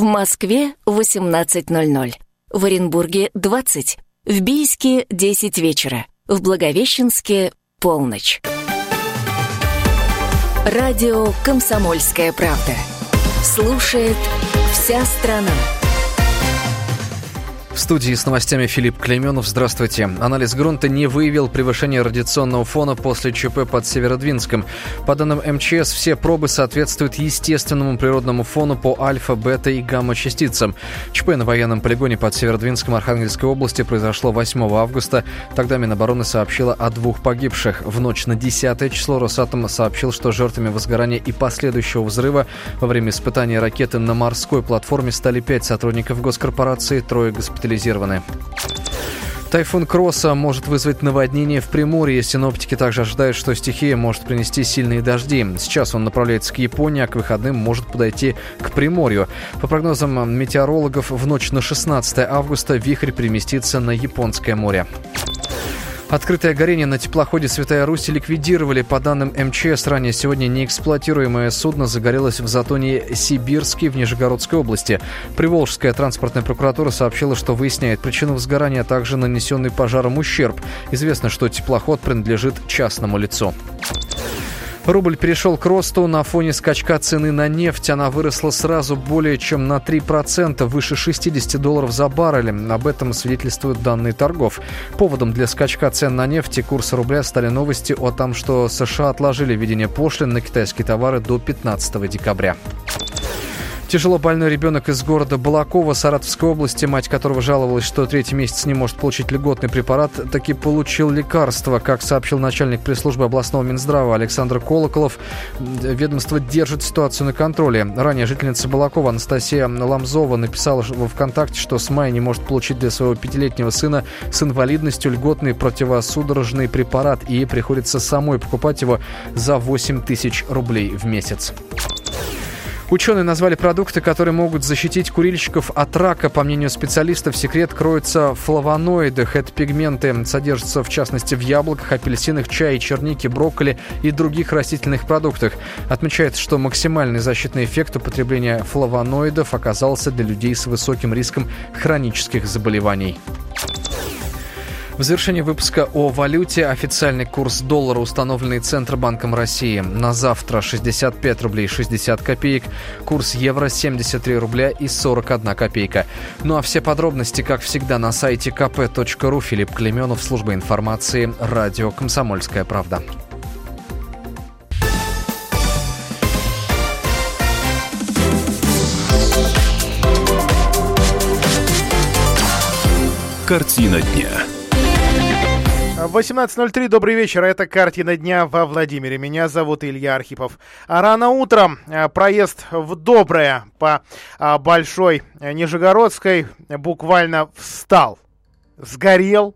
В Москве 18.00. В Оренбурге 20. В Бийске 10 вечера. В Благовещенске полночь. Радио «Комсомольская правда». Слушает вся страна. В студии с новостями Филипп Клеменов. Здравствуйте. Анализ грунта не выявил превышения радиационного фона после ЧП под Северодвинском. По данным МЧС, все пробы соответствуют естественному природному фону по альфа, бета и гамма-частицам. ЧП на военном полигоне под Северодвинском Архангельской области произошло 8 августа. Тогда Минобороны сообщила о двух погибших. В ночь на 10 число Росатом сообщил, что жертвами возгорания и последующего взрыва во время испытания ракеты на морской платформе стали пять сотрудников госкорпорации, трое госпитализированы госпитализированы. Тайфун Кросса может вызвать наводнение в Приморье. Синоптики также ожидают, что стихия может принести сильные дожди. Сейчас он направляется к Японии, а к выходным может подойти к Приморью. По прогнозам метеорологов, в ночь на 16 августа вихрь переместится на Японское море. Открытое горение на теплоходе «Святая Русь» ликвидировали. По данным МЧС, ранее сегодня неэксплуатируемое судно загорелось в затоне Сибирский в Нижегородской области. Приволжская транспортная прокуратура сообщила, что выясняет причину возгорания, а также нанесенный пожаром ущерб. Известно, что теплоход принадлежит частному лицу. Рубль перешел к росту на фоне скачка цены на нефть. Она выросла сразу более чем на 3%, выше 60 долларов за баррель. Об этом свидетельствуют данные торгов. Поводом для скачка цен на нефть и курса рубля стали новости о том, что США отложили введение пошлин на китайские товары до 15 декабря. Тяжело больной ребенок из города Балакова Саратовской области, мать которого жаловалась, что третий месяц не может получить льготный препарат, таки получил лекарство. Как сообщил начальник пресс-службы областного Минздрава Александр Колоколов, ведомство держит ситуацию на контроле. Ранее жительница Балакова Анастасия Ламзова написала в ВКонтакте, что с мая не может получить для своего пятилетнего сына с инвалидностью льготный противосудорожный препарат, и ей приходится самой покупать его за 8 тысяч рублей в месяц. Ученые назвали продукты, которые могут защитить курильщиков от рака. По мнению специалистов, секрет кроется в флавоноидах. Это пигменты содержатся в частности в яблоках, апельсинах, чае, чернике, брокколи и других растительных продуктах. Отмечается, что максимальный защитный эффект употребления флавоноидов оказался для людей с высоким риском хронических заболеваний. В завершении выпуска о валюте официальный курс доллара, установленный Центробанком России. На завтра 65 рублей 60 копеек. Курс евро 73 рубля и 41 копейка. Ну а все подробности, как всегда, на сайте kp.ru. Филипп Клеменов, служба информации, радио «Комсомольская правда». Картина дня. 18.03, добрый вечер, это «Картина дня» во Владимире. Меня зовут Илья Архипов. А рано утром а, проезд в Доброе по а, Большой Нижегородской буквально встал, сгорел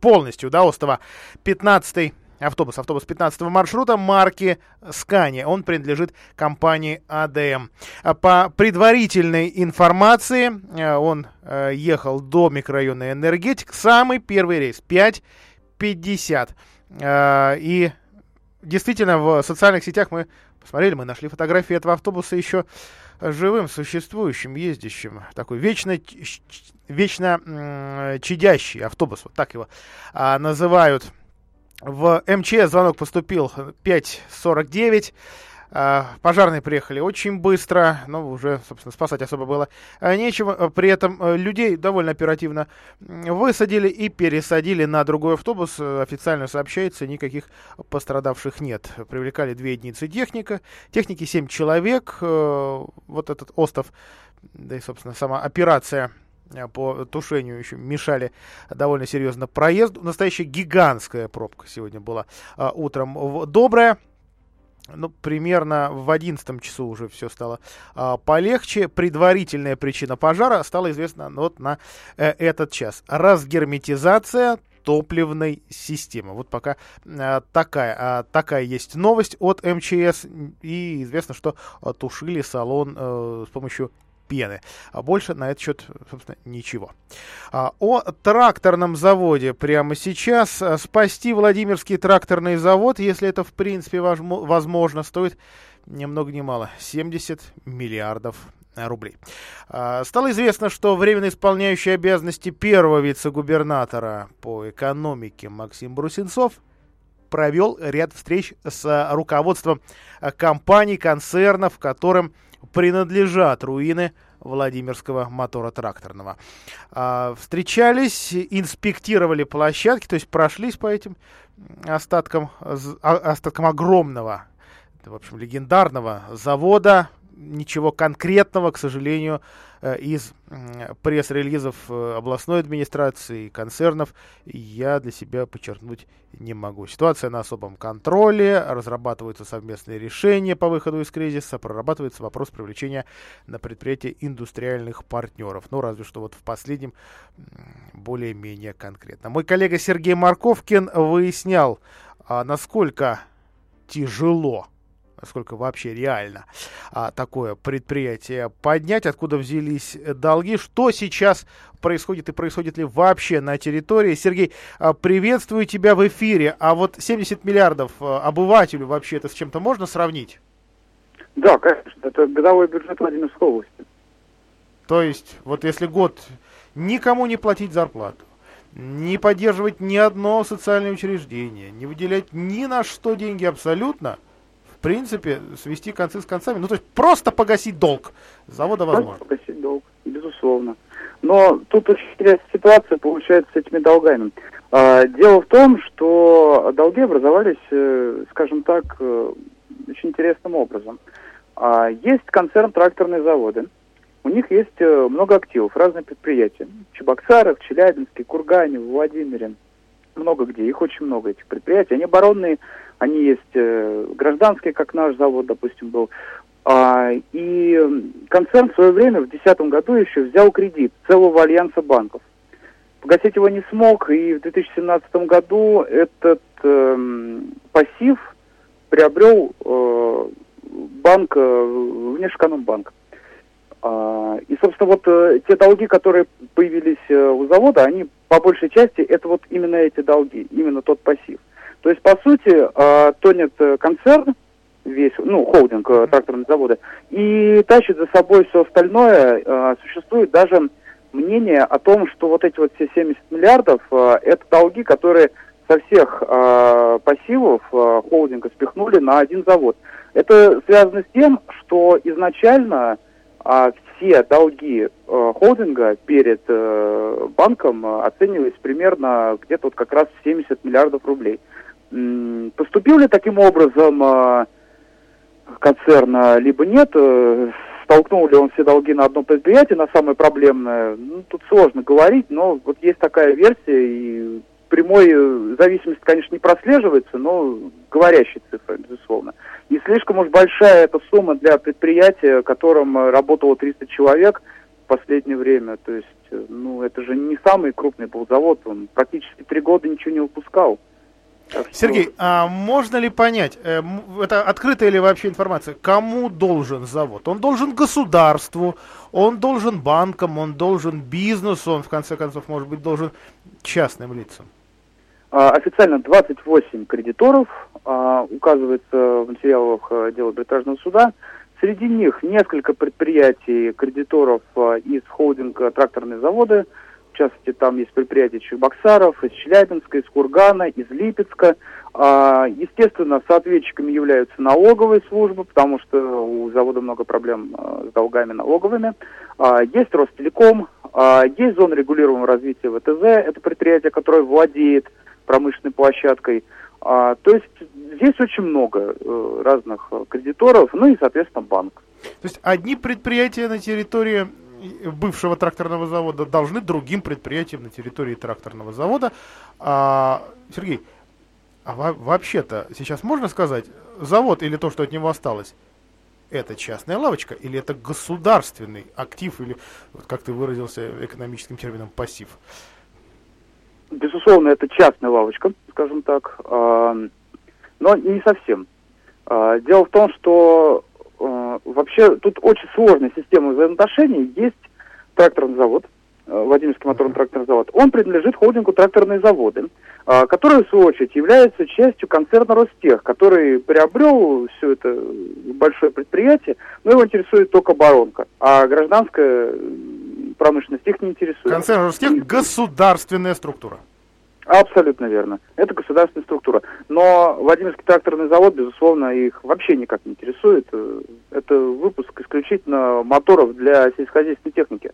полностью, да, Остова 15 автобус, автобус 15 маршрута марки Scania. Он принадлежит компании АДМ. По предварительной информации, он ехал до микрорайона Энергетик. Самый первый рейс 5 50. А, и действительно, в социальных сетях мы посмотрели, мы нашли фотографии этого автобуса еще живым, существующим, ездящим. Такой вечно, вечно чадящий автобус, вот так его а, называют. В МЧС звонок поступил 5.49. А, пожарные приехали очень быстро, но уже, собственно, спасать особо было а, нечего. При этом э, людей довольно оперативно высадили и пересадили на другой автобус. Официально сообщается, никаких пострадавших нет. Привлекали две единицы техника. Техники 7 человек. Э, вот этот остров, да и, собственно, сама операция э, по тушению еще мешали довольно серьезно проезду. Настоящая гигантская пробка сегодня была утром. Добрая ну, примерно в 11 часу уже все стало а, полегче. Предварительная причина пожара стала известна вот на э, этот час. Разгерметизация топливной системы. Вот пока а, такая, а, такая есть новость от МЧС. И известно, что а, тушили салон а, с помощью пены. А больше на этот счет, собственно, ничего. А, о тракторном заводе прямо сейчас. А, спасти Владимирский тракторный завод, если это в принципе возможно, стоит ни много ни мало 70 миллиардов рублей. А, стало известно, что временно исполняющий обязанности первого вице-губернатора по экономике Максим Брусенцов провел ряд встреч с руководством компаний, концернов, которым принадлежат руины Владимирского мотора тракторного. А, встречались, инспектировали площадки, то есть прошлись по этим остаткам, остаткам огромного, в общем, легендарного завода, ничего конкретного, к сожалению, э, из пресс-релизов э, областной администрации и концернов я для себя подчеркнуть не могу. Ситуация на особом контроле, разрабатываются совместные решения по выходу из кризиса, прорабатывается вопрос привлечения на предприятие индустриальных партнеров. Ну, разве что вот в последнем более-менее конкретно. Мой коллега Сергей Марковкин выяснял, а насколько тяжело насколько вообще реально а, такое предприятие поднять, откуда взялись долги, что сейчас происходит и происходит ли вообще на территории. Сергей, а, приветствую тебя в эфире. А вот 70 миллиардов а, обывателю вообще это с чем-то можно сравнить? Да, конечно. Это годовой бюджет Владимирской области. То есть, вот если год никому не платить зарплату, не поддерживать ни одно социальное учреждение, не выделять ни на что деньги абсолютно, принципе, свести концы с концами. Ну, то есть просто погасить долг завода возможно. Просто погасить долг, безусловно. Но тут очень интересная ситуация получается с этими долгами. А, дело в том, что долги образовались, э, скажем так, э, очень интересным образом. А, есть концерн тракторные заводы. У них есть э, много активов, разные предприятия. Чебоксарах, Челябинске, Кургане, Владимире. Много где. Их очень много, этих предприятий. Они оборонные они есть э, гражданские, как наш завод, допустим, был. А, и концерн в свое время, в 2010 году еще взял кредит целого альянса банков. Погасить его не смог, и в 2017 году этот э, пассив приобрел э, банк, э, Внешэкономбанк. А, и, собственно, вот э, те долги, которые появились э, у завода, они по большей части, это вот именно эти долги, именно тот пассив. То есть, по сути, э, тонет э, концерн, весь, ну, холдинг э, тракторного завода, и тащит за собой все остальное. Э, существует даже мнение о том, что вот эти вот все 70 миллиардов э, это долги, которые со всех э, пассивов э, холдинга спихнули на один завод. Это связано с тем, что изначально э, все долги э, холдинга перед э, банком оценивались примерно где-то вот как раз в 70 миллиардов рублей. Поступил ли таким образом э, концерн, либо нет, э, столкнул ли он все долги на одно предприятие, на самое проблемное, ну, тут сложно говорить, но вот есть такая версия, и прямой э, зависимости, конечно, не прослеживается, но говорящая цифра, безусловно. И слишком уж большая эта сумма для предприятия, в котором работало 300 человек в последнее время. То есть, ну, это же не самый крупный был завод, он практически три года ничего не выпускал. Сергей, а можно ли понять, э, это открытая ли вообще информация, кому должен завод? Он должен государству, он должен банкам, он должен бизнесу, он в конце концов, может быть, должен частным лицам? А, официально 28 кредиторов, а, указывается в материалах э, дела арбитражного суда. Среди них несколько предприятий кредиторов а, из холдинга «Тракторные заводы», в частности, там есть предприятия Чебоксаров, из Челябинска, из Кургана, из Липецка. А, естественно, соответчиками являются налоговые службы, потому что у завода много проблем а, с долгами налоговыми. А, есть Ростелеком, есть зона регулируемого развития ВТЗ, это предприятие, которое владеет промышленной площадкой. То есть здесь очень много э, разных кредиторов, ну и, соответственно, банк. То есть одни предприятия на территории бывшего тракторного завода должны другим предприятиям на территории тракторного завода. А, Сергей, а вообще-то сейчас можно сказать, завод или то, что от него осталось, это частная лавочка или это государственный актив или, вот как ты выразился экономическим термином, пассив? Безусловно, это частная лавочка, скажем так, а, но не совсем. А, дело в том, что Вообще тут очень сложная система взаимоотношений. Есть тракторный завод, Владимирский моторно-тракторный завод, он принадлежит холдингу «Тракторные заводы», который, в свою очередь, является частью концерна «Ростех», который приобрел все это большое предприятие, но его интересует только оборонка, а гражданская промышленность их не интересует. Концерн «Ростех» – государственная структура. Абсолютно верно. Это государственная структура. Но Владимирский тракторный завод, безусловно, их вообще никак не интересует. Это выпуск исключительно моторов для сельскохозяйственной техники.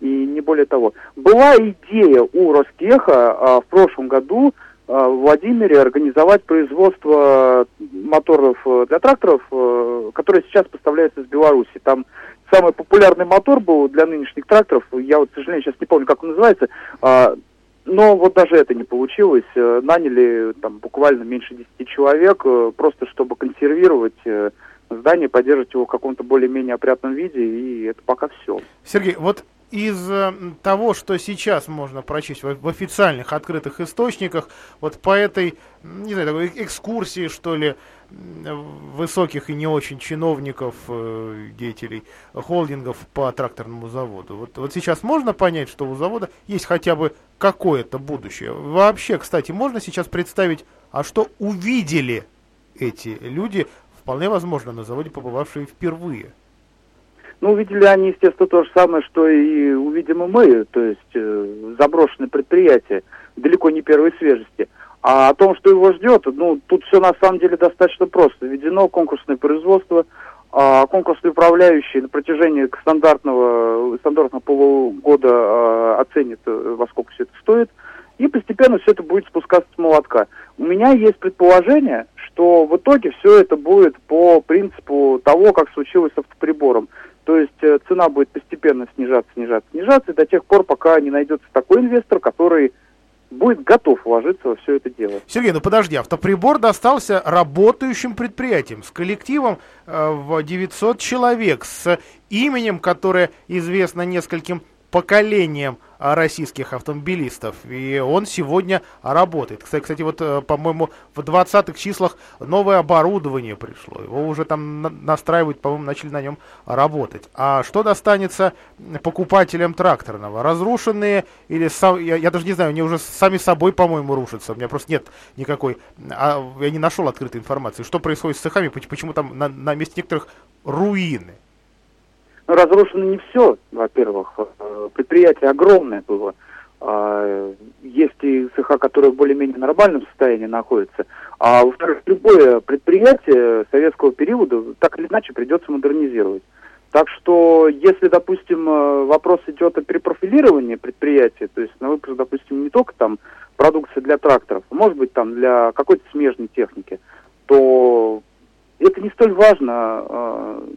И не более того. Была идея у Ростеха а, в прошлом году а, в Владимире организовать производство моторов э, для тракторов, а, которые сейчас поставляются из Беларуси. Там самый популярный мотор был для нынешних тракторов, я вот, к сожалению, сейчас не помню, как он называется, а, но вот даже это не получилось. Э, наняли там буквально меньше 10 человек, э, просто чтобы консервировать э, здание, поддерживать его в каком-то более-менее опрятном виде, и это пока все. Сергей, вот из того, что сейчас можно прочесть в, официальных открытых источниках, вот по этой, не знаю, такой экскурсии, что ли, высоких и не очень чиновников, э, деятелей холдингов по тракторному заводу. Вот, вот сейчас можно понять, что у завода есть хотя бы какое-то будущее. Вообще, кстати, можно сейчас представить, а что увидели эти люди, вполне возможно, на заводе побывавшие впервые. Ну, увидели они, естественно, то же самое, что и увидим и мы, то есть э, заброшенное предприятие, далеко не первой свежести – а о том, что его ждет, ну, тут все на самом деле достаточно просто. Введено конкурсное производство, а конкурсный управляющий на протяжении стандартного, стандартного полугода а, оценит, э, во сколько все это стоит, и постепенно все это будет спускаться с молотка. У меня есть предположение, что в итоге все это будет по принципу того, как случилось с автоприбором. То есть э, цена будет постепенно снижаться, снижаться, снижаться до тех пор, пока не найдется такой инвестор, который будет готов вложиться во все это дело. Сергей, ну подожди, автоприбор достался работающим предприятием с коллективом э, в 900 человек, с именем, которое известно нескольким поколением российских автомобилистов. И он сегодня работает. Кстати, кстати вот, э, по-моему, в 20-х числах новое оборудование пришло. Его уже там настраивают, по-моему, начали на нем работать. А что достанется покупателям тракторного? Разрушенные или... Я, я даже не знаю, они уже сами собой, по-моему, рушатся. У меня просто нет никакой... А, я не нашел открытой информации. Что происходит с цехами? Почему там на, на месте некоторых руины? Разрушено не все, во-первых. Э, предприятие огромное было. А, есть и цеха, которые более-менее в нормальном состоянии находятся. А во-вторых, любое предприятие советского периода так или иначе придется модернизировать. Так что, если, допустим, э, вопрос идет о перепрофилировании предприятия, то есть на выпуск, допустим, не только там продукции для тракторов, а может быть там для какой-то смежной техники, то это не столь важно, а,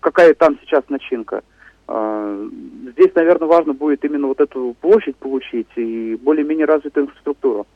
какая там сейчас начинка. А, здесь, наверное, важно будет именно вот эту площадь получить и более-менее развитую инфраструктуру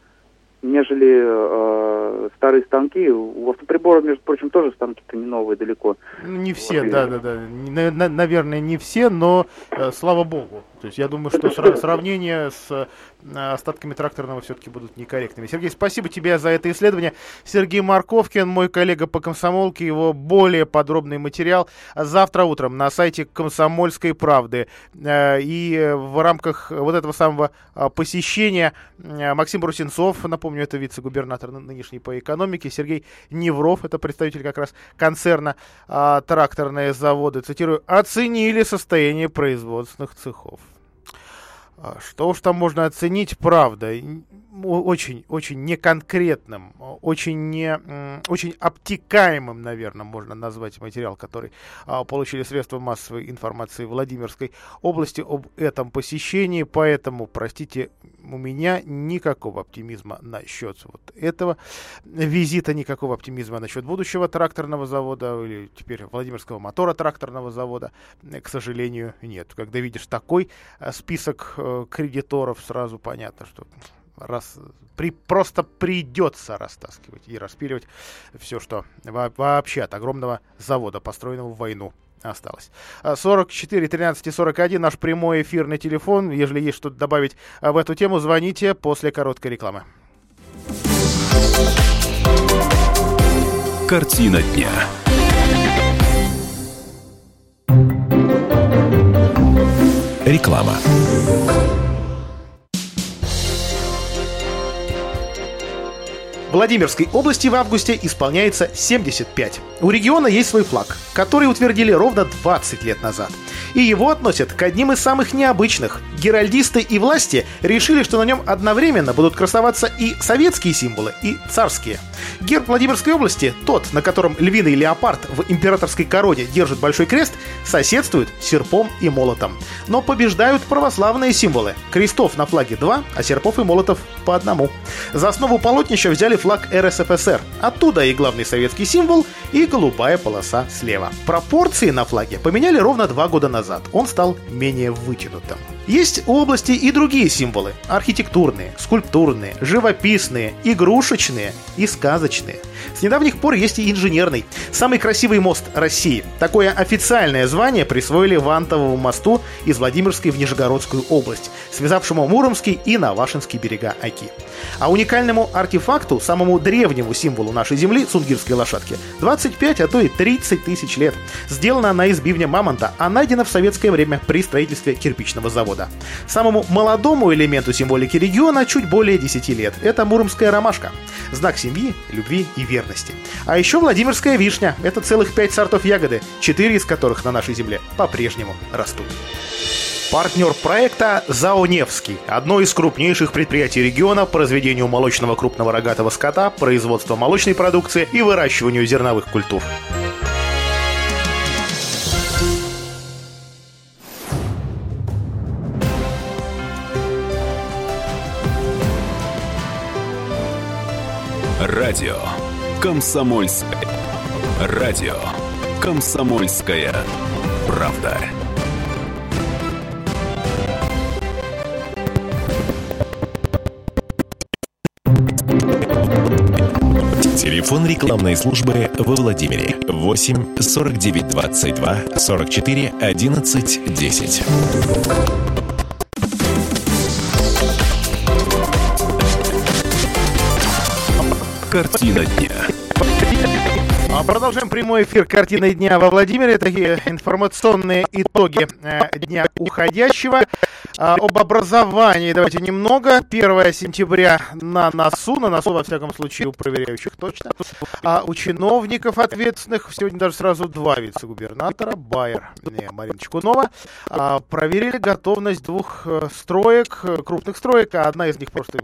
нежели э, старые станки. У автоприборов, между прочим, тоже станки-то не новые далеко. Ну, не все, вот, да, да, да. Наверное, не все, но э, слава богу. То есть я думаю, что сра- сравнение с остатками тракторного все-таки будут некорректными. Сергей, спасибо тебе за это исследование. Сергей Марковкин, мой коллега по комсомолке, его более подробный материал завтра утром на сайте Комсомольской правды. Э, и в рамках вот этого самого э, посещения Максим Брусенцов, напомню, это вице-губернатор нынешний по экономике, Сергей Невров, это представитель как раз концерна «Тракторные заводы», цитирую, оценили состояние производственных цехов. А, что уж там можно оценить, правда, очень, очень неконкретным, очень, не, очень обтекаемым, наверное, можно назвать материал, который а, получили средства массовой информации Владимирской области об этом посещении, поэтому, простите, у меня никакого оптимизма насчет вот этого визита, никакого оптимизма насчет будущего тракторного завода или теперь Владимирского мотора тракторного завода, к сожалению, нет. Когда видишь такой а, список э, кредиторов, сразу понятно, что раз, при, просто придется растаскивать и распиливать все, что вообще от огромного завода, построенного в войну, осталось. 44 13 и 41 наш прямой эфирный телефон. Если есть что-то добавить а, в эту тему, звоните после короткой рекламы. Картина дня. Реклама. Владимирской области в августе исполняется 75. У региона есть свой флаг, который утвердили ровно 20 лет назад. И его относят к одним из самых необычных. Геральдисты и власти решили, что на нем одновременно будут красоваться и советские символы, и царские. Герб Владимирской области, тот, на котором львиный леопард в императорской короне держит большой крест, соседствует серпом и молотом. Но побеждают православные символы. Крестов на флаге два, а серпов и молотов по одному. За основу полотнища взяли флаг РСФСР. Оттуда и главный советский символ, и голубая полоса слева. Пропорции на флаге поменяли ровно два года назад. Он стал менее вытянутым. Есть у области и другие символы – архитектурные, скульптурные, живописные, игрушечные и сказочные. С недавних пор есть и инженерный. Самый красивый мост России. Такое официальное звание присвоили Вантовому мосту из Владимирской в Нижегородскую область, связавшему Муромский и Навашинский берега Оки. А уникальному артефакту, самому древнему символу нашей земли, сунгирской лошадки, 25, а то и 30 тысяч лет. Сделана она из бивня мамонта, а найдена в советское время при строительстве кирпичного завода. Самому молодому элементу символики региона чуть более 10 лет. Это муромская ромашка. Знак семьи, любви и верности. А еще Владимирская вишня. Это целых 5 сортов ягоды, 4 из которых на нашей земле по-прежнему растут. Партнер проекта ЗАО «Невский» – одно из крупнейших предприятий региона по разведению молочного крупного рогатого скота, производству молочной продукции и выращиванию зерновых культур. Радио «Комсомольская». Радио «Комсомольская правда». Телефон рекламной службы во Владимире 8 49 22 44 11 10. Картина дня. А, Продолжаем прямой эфир «Картины дня» во Владимире. Такие информационные итоги э, дня уходящего. А, об образовании давайте немного. 1 сентября на носу, на носу, во всяком случае, у проверяющих точно. А у чиновников ответственных, сегодня даже сразу два вице-губернатора, Байер и Марина Чекунова, а, проверили готовность двух э, строек, э, крупных строек. а Одна из них просто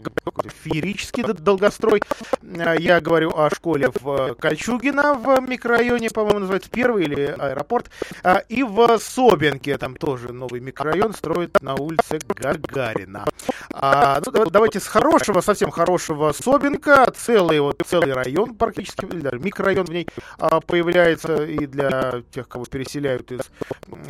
феерический долгострой. Э, Я говорю о школе в Кольчугино в микрорайоне, по-моему, называется первый или аэропорт. А, И в Собинке, там тоже новый микрорайон строят на улице Гагарина. А, ну, да- давайте с хорошего, совсем хорошего Собинка, целый вот целый район практически, микрорайон в ней а, появляется и для тех, кого переселяют из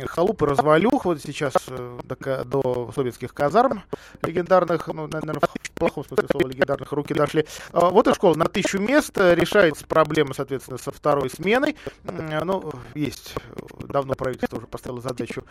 халуп и развалюх. Вот сейчас э, до, до собинских казарм легендарных, ну, наверное, в плохом смысле слова легендарных руки дошли. А, Вот и школа на тысячу мест э, решается проблема, соответственно, со второй сменой. М, Ну, есть, э, давно правительство уже поставило задачу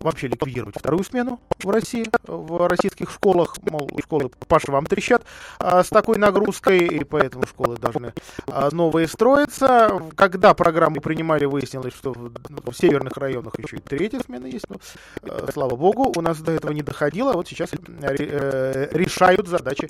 вообще ликвидировать вторую смену в России, в российских школах. Мол, школы по швам трещат а, с такой нагрузкой, и поэтому школы должны а, новые строиться. Когда программу принимали, выяснилось, что в, в северных районах еще и третья смена есть. Но, э, слава богу, у нас до этого не доходило. Вот сейчас э, э, решают задачи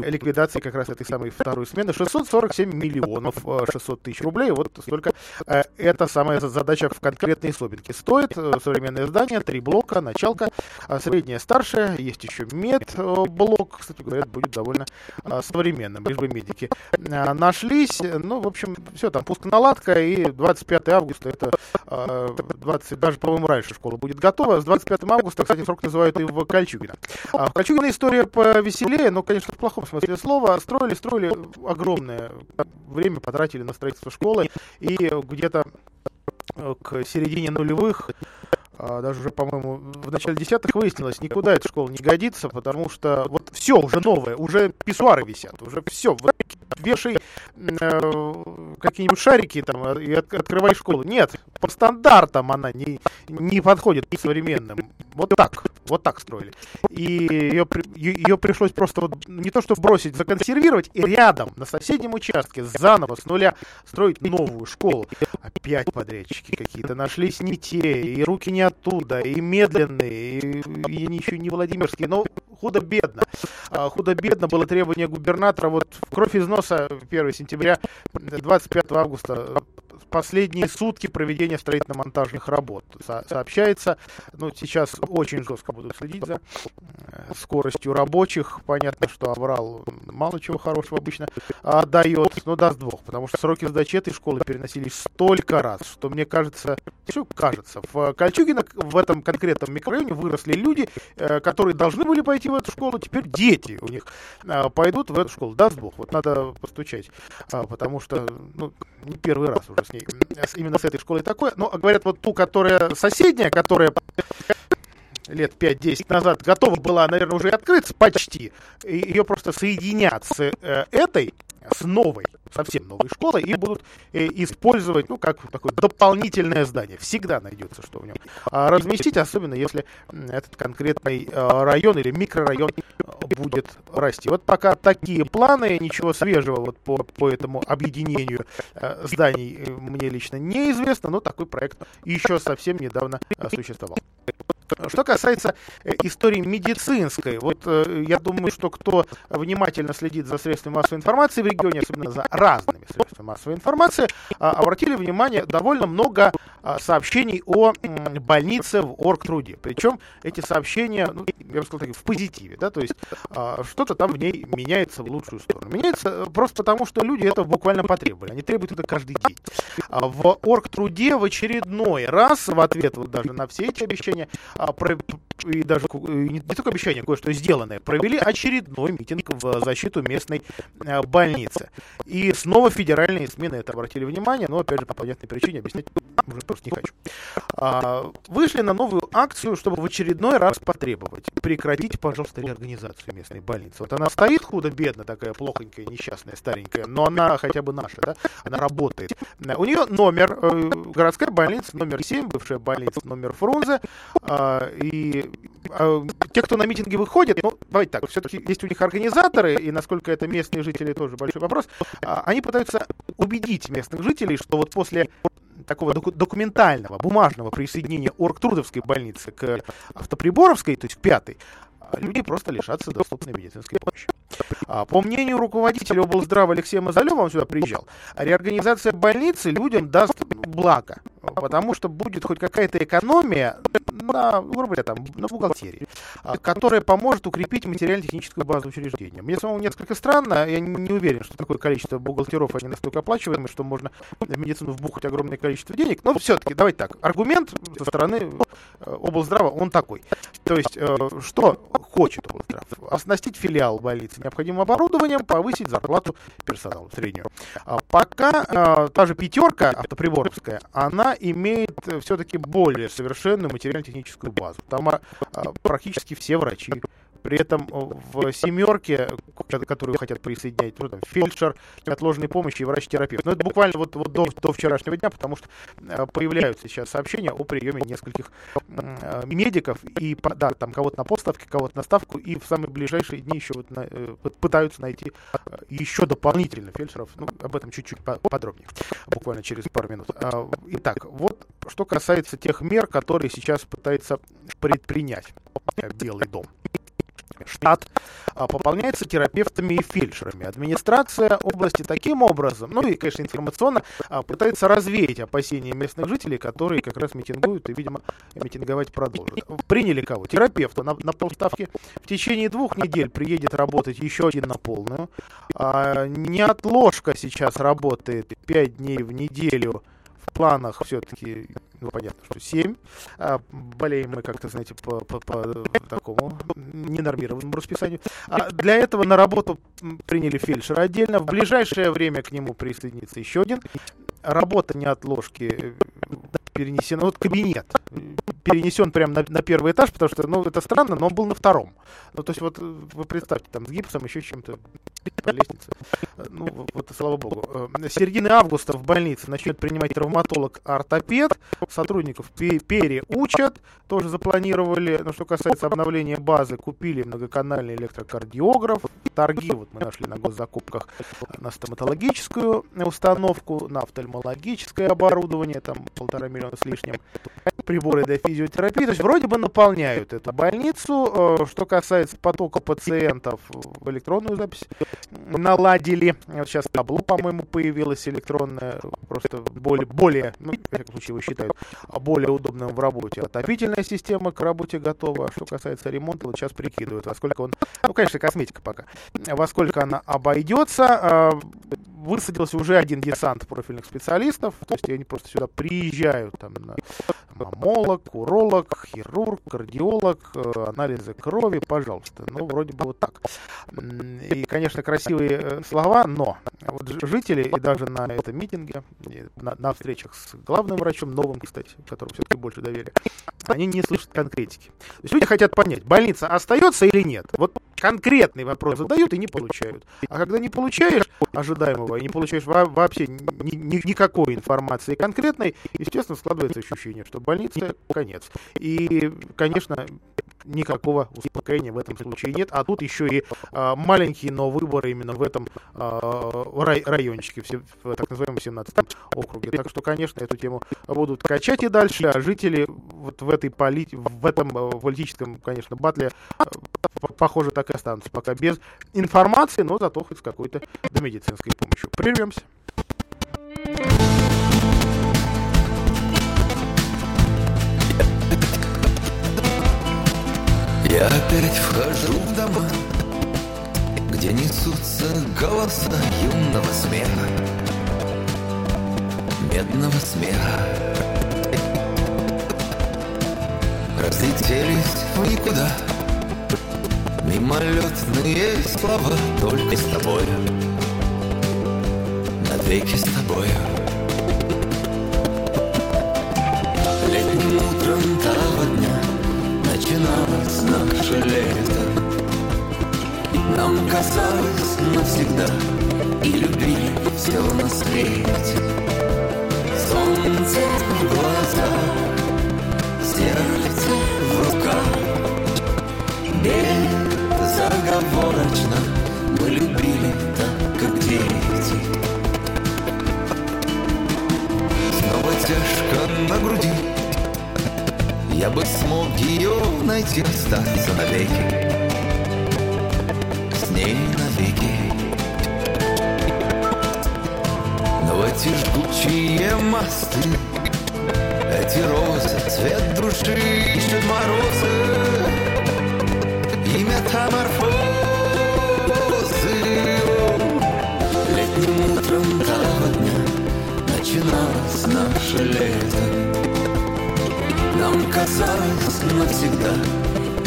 ликвидации как раз этой самой второй смены. 647 миллионов э, 600 тысяч рублей. Вот столько э, эта самая задача в конкретной Собинке стоит. Э, Современное здание, три блока, началка, а средняя, старшая, есть еще медблок, кстати говоря, будет довольно а, современным, лишь бы медики а, нашлись. Ну, в общем, все, там пусконаладка, и 25 августа, это а, 20, даже, по-моему, раньше школа будет готова. С 25 августа, кстати, срок называют и в Кольчугино. А в Кольчугино история повеселее, но, конечно, в плохом смысле слова. Строили, строили огромное время, потратили на строительство школы, и где-то э, к середине нулевых даже уже, по-моему, в начале десятых выяснилось, никуда эта школа не годится, потому что вот все уже новое, уже писсуары висят, уже все, вот вешай э, какие-нибудь шарики там э, и от- открывай школу. Нет, по стандартам она не, не подходит к современным. Вот так, вот так строили. И ее, ее пришлось просто вот не то что бросить, законсервировать, и рядом, на соседнем участке, заново, с нуля строить новую школу. Опять подрядчики какие-то нашлись не те, и руки не оттуда, и медленные, и, и еще не Владимирские. Но худо-бедно. А, худо-бедно было требование губернатора. Вот кровь из носа 1 сентября 25 августа последние сутки проведения строительно-монтажных работ. Со сообщается, ну, сейчас очень жестко будут следить за э, скоростью рабочих. Понятно, что Аврал мало чего хорошего обычно отдает, но даст двух, потому что сроки сдачи этой школы переносились столько раз, что мне кажется, все кажется, в Кольчугино, в этом конкретном микрорайоне выросли люди, э, которые должны были пойти в эту школу, теперь дети у них э, пойдут в эту школу. Даст Бог, вот надо постучать, потому что ну, не первый раз уже с ней именно с этой школой такое. Но говорят, вот ту, которая соседняя, которая лет 5-10 назад готова была, наверное, уже открыться почти. Ее просто соединят с э, этой, с новой, совсем новой школой, и будут э, использовать, ну, как такое дополнительное здание. Всегда найдется, что в нем а разместить, особенно если этот конкретный э, район или микрорайон будет расти. Вот пока такие планы, ничего свежего вот по, по этому объединению э, зданий мне лично неизвестно, но такой проект еще совсем недавно существовал. Что касается э, истории медицинской, вот э, я думаю, что кто внимательно следит за средствами массовой информации в регионе, особенно за разными средствами массовой информации, а, обратили внимание довольно много а, сообщений о больнице в Оргтруде. Причем эти сообщения, ну, я бы сказал так, в позитиве, да, то есть а, что-то там в ней меняется в лучшую сторону. Меняется э, просто потому, что люди это буквально потребовали. Они требуют это каждый день. В Оргтруде в очередной раз, в ответ вот даже на все эти обещания, а, и даже не только обещания, кое-что сделанное, провели очередной митинг в защиту местной а, больницы. И снова федеральные СМИ на это обратили внимание, но, опять же, по понятной причине объяснять уже просто не хочу. А, вышли на новую акцию, чтобы в очередной раз потребовать прекратить, пожалуйста, реорганизацию местной больницы. Вот она стоит худо-бедно, такая плохонькая, несчастная, старенькая, но она хотя бы наша, да, она работает. У нее номер, э, городская больница номер 7, бывшая больница номер Фрунзе, а, и а, те, кто на митинги выходит, ну, давайте так, все-таки есть у них организаторы, и насколько это местные жители, тоже большой вопрос, а, они пытаются убедить местных жителей, что вот после такого доку- документального, бумажного присоединения Оргтрудовской больницы к Автоприборовской, то есть к пятой, люди просто лишатся доступной медицинской помощи. А, по мнению руководителя облздрава Алексея Мазалева, он сюда приезжал, реорганизация больницы людям даст благо, потому что будет хоть какая-то экономия на, говоря, там, на бухгалтерии, а, которая поможет укрепить материально-техническую базу учреждения. Мне самому несколько странно, я не уверен, что такое количество бухгалтеров, они настолько оплачиваемы, что можно в медицину вбухать огромное количество денег, но все-таки, давайте так, аргумент со стороны э, облздрава, он такой. То есть, э, что хочет облздрав? Оснастить филиал больницы необходимым оборудованием, повысить зарплату персоналу среднюю. А пока э, та же пятерка автоприборовская, она имеет все-таки более совершенную материально-техническую базу. Там а, практически все врачи при этом в семерке, которую хотят присоединять, ну, там, фельдшер, отложенной помощи и врач-терапевт. Но это буквально вот, вот до, до вчерашнего дня, потому что э, появляются сейчас сообщения о приеме нескольких э, медиков, и да, там кого-то на подставке, кого-то на ставку, и в самые ближайшие дни еще вот на, э, пытаются найти еще дополнительно фельдшеров. Ну, об этом чуть-чуть подробнее, буквально через пару минут. А, вот что касается тех мер, которые сейчас пытается предпринять Белый дом штат а, пополняется терапевтами и фельдшерами. Администрация области таким образом, ну и, конечно, информационно а, пытается развеять опасения местных жителей, которые как раз митингуют и, видимо, митинговать продолжат. Приняли кого? Терапевта на, на полставки. В течение двух недель приедет работать еще один на полную. А, неотложка сейчас работает 5 дней в неделю в планах все-таки, ну, понятно, что 7. А, болеем мы как-то, знаете, по, по, по такому ненормированному расписанию. А для этого на работу приняли фельдшера отдельно. В ближайшее время к нему присоединится еще один. Работа неотложки перенесена. Вот кабинет перенесен прямо на, на первый этаж, потому что, ну, это странно, но он был на втором. Ну, то есть, вот вы представьте, там с гипсом, еще чем-то по лестнице. Ну, вот, слава богу. Э, с середины августа в больнице начнет принимать травматолог-ортопед. Сотрудников переучат. Тоже запланировали. Но что касается обновления базы, купили многоканальный электрокардиограф. Торги вот мы нашли на госзакупках на стоматологическую установку, на офтальмологическое оборудование, там полтора миллиона с лишним приборы для физиотерапии. То есть вроде бы наполняют эту больницу. Э, что касается потока пациентов, в электронную запись наладили. Вот сейчас табло, по-моему, появилось электронное, просто более, более ну, в всяком случае, вы считают, более удобным в работе. Отопительная система к работе готова. Что касается ремонта, вот сейчас прикидывают, во сколько он, ну, конечно, косметика пока, во сколько она обойдется. Э, высадился уже один десант профильных специалистов, то есть они просто сюда приезжают, там, мамолог, уролог, хирург, кардиолог, э, анализы крови, пожалуйста. Ну, вроде бы вот так. И, конечно, красивые э, слова, но вот жители, и даже на этом митинге, на, на встречах с главным врачом, новым, кстати, которому все-таки больше доверия, они не слышат конкретики. То есть люди хотят понять, больница остается или нет. Вот конкретный вопрос задают и не получают. А когда не получаешь ожидаемого и не получаешь вообще ни, ни, никакой информации конкретной, естественно, складывается ощущение, что больница конец. И, конечно, никакого успокоения в этом случае нет. А тут еще и а, маленькие, но выборы именно в этом а, рай, райончике, в, в так называемом 17 округе. Так что, конечно, эту тему будут качать и дальше, а жители вот в, этой поли... в этом а, политическом, конечно, батле, а, похоже, так и останутся. Пока без информации, но зато хоть с какой-то медицинской помощью. Прервемся. Опять вхожу в дома, где несутся голоса юного смеха, медного смеха. Разлетелись в никуда. Мимолетные слова Только с тобою Навеки с тобою Летним утром того дня наше лето Нам казалось навсегда И любили все на свете. Солнце в глазах Сердце в руках. Безоговорочно Мы любили так, как дети. Снова тяжко на груди я бы смог ее найти, остаться навеки. С ней навеки. Но эти жгучие мосты Эти розы, цвет души ищут морозы. И метаморфозы. Летним утром того дня Начиналось наше лето казалось навсегда.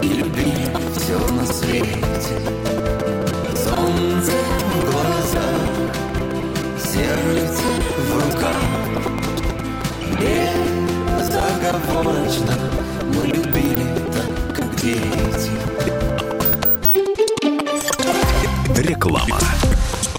И любили все на свете. Солнце в глазах Сердце в руках. Безоговорочно Мы любили так, как дети. Реклама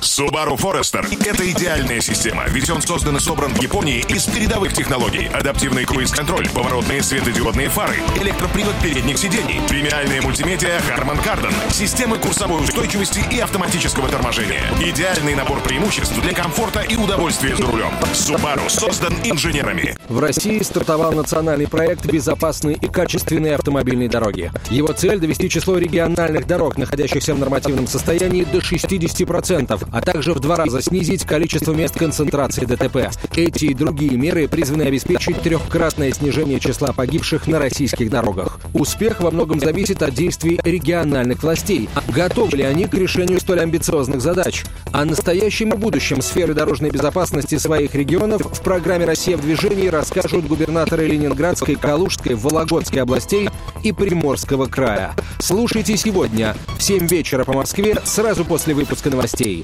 Subaru Forester – это идеальная система, ведь он создан и собран в Японии из передовых технологий. Адаптивный круиз-контроль, поворотные светодиодные фары, электропривод передних сидений, премиальная мультимедиа Harman Kardon, системы курсовой устойчивости и автоматического торможения. Идеальный набор преимуществ для комфорта и удовольствия за рулем. Subaru создан инженерами. В России стартовал национальный проект «Безопасные и качественные автомобильные дороги». Его цель – довести число региональных дорог, находящихся в нормативном состоянии, до 60%, а также в два раза снизить количество мест концентрации ДТП. Эти и другие меры призваны обеспечить трехкратное снижение числа погибших на российских дорогах. Успех во многом зависит от действий региональных властей. Готовы ли они к решению столь амбициозных задач? О настоящем и будущем сферы дорожной безопасности своих регионов в программе «Россия в движении» расскажут губернаторы Ленинградской, Калужской, Вологодской областей и Приморского края. Слушайте сегодня в 7 вечера по Москве сразу после выпуска новостей.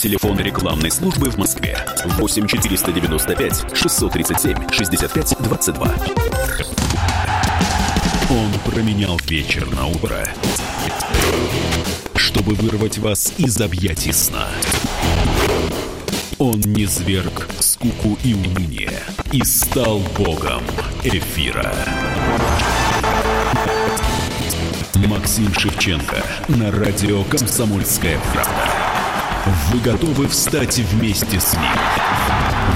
Телефон рекламной службы в Москве 8 495 637 65 22. Он променял вечер на утро чтобы вырвать вас из объятий сна. Он не зверг скуку и уныние и стал богом эфира. Максим Шевченко на радио «Комсомольская правда». Вы готовы встать вместе с ним?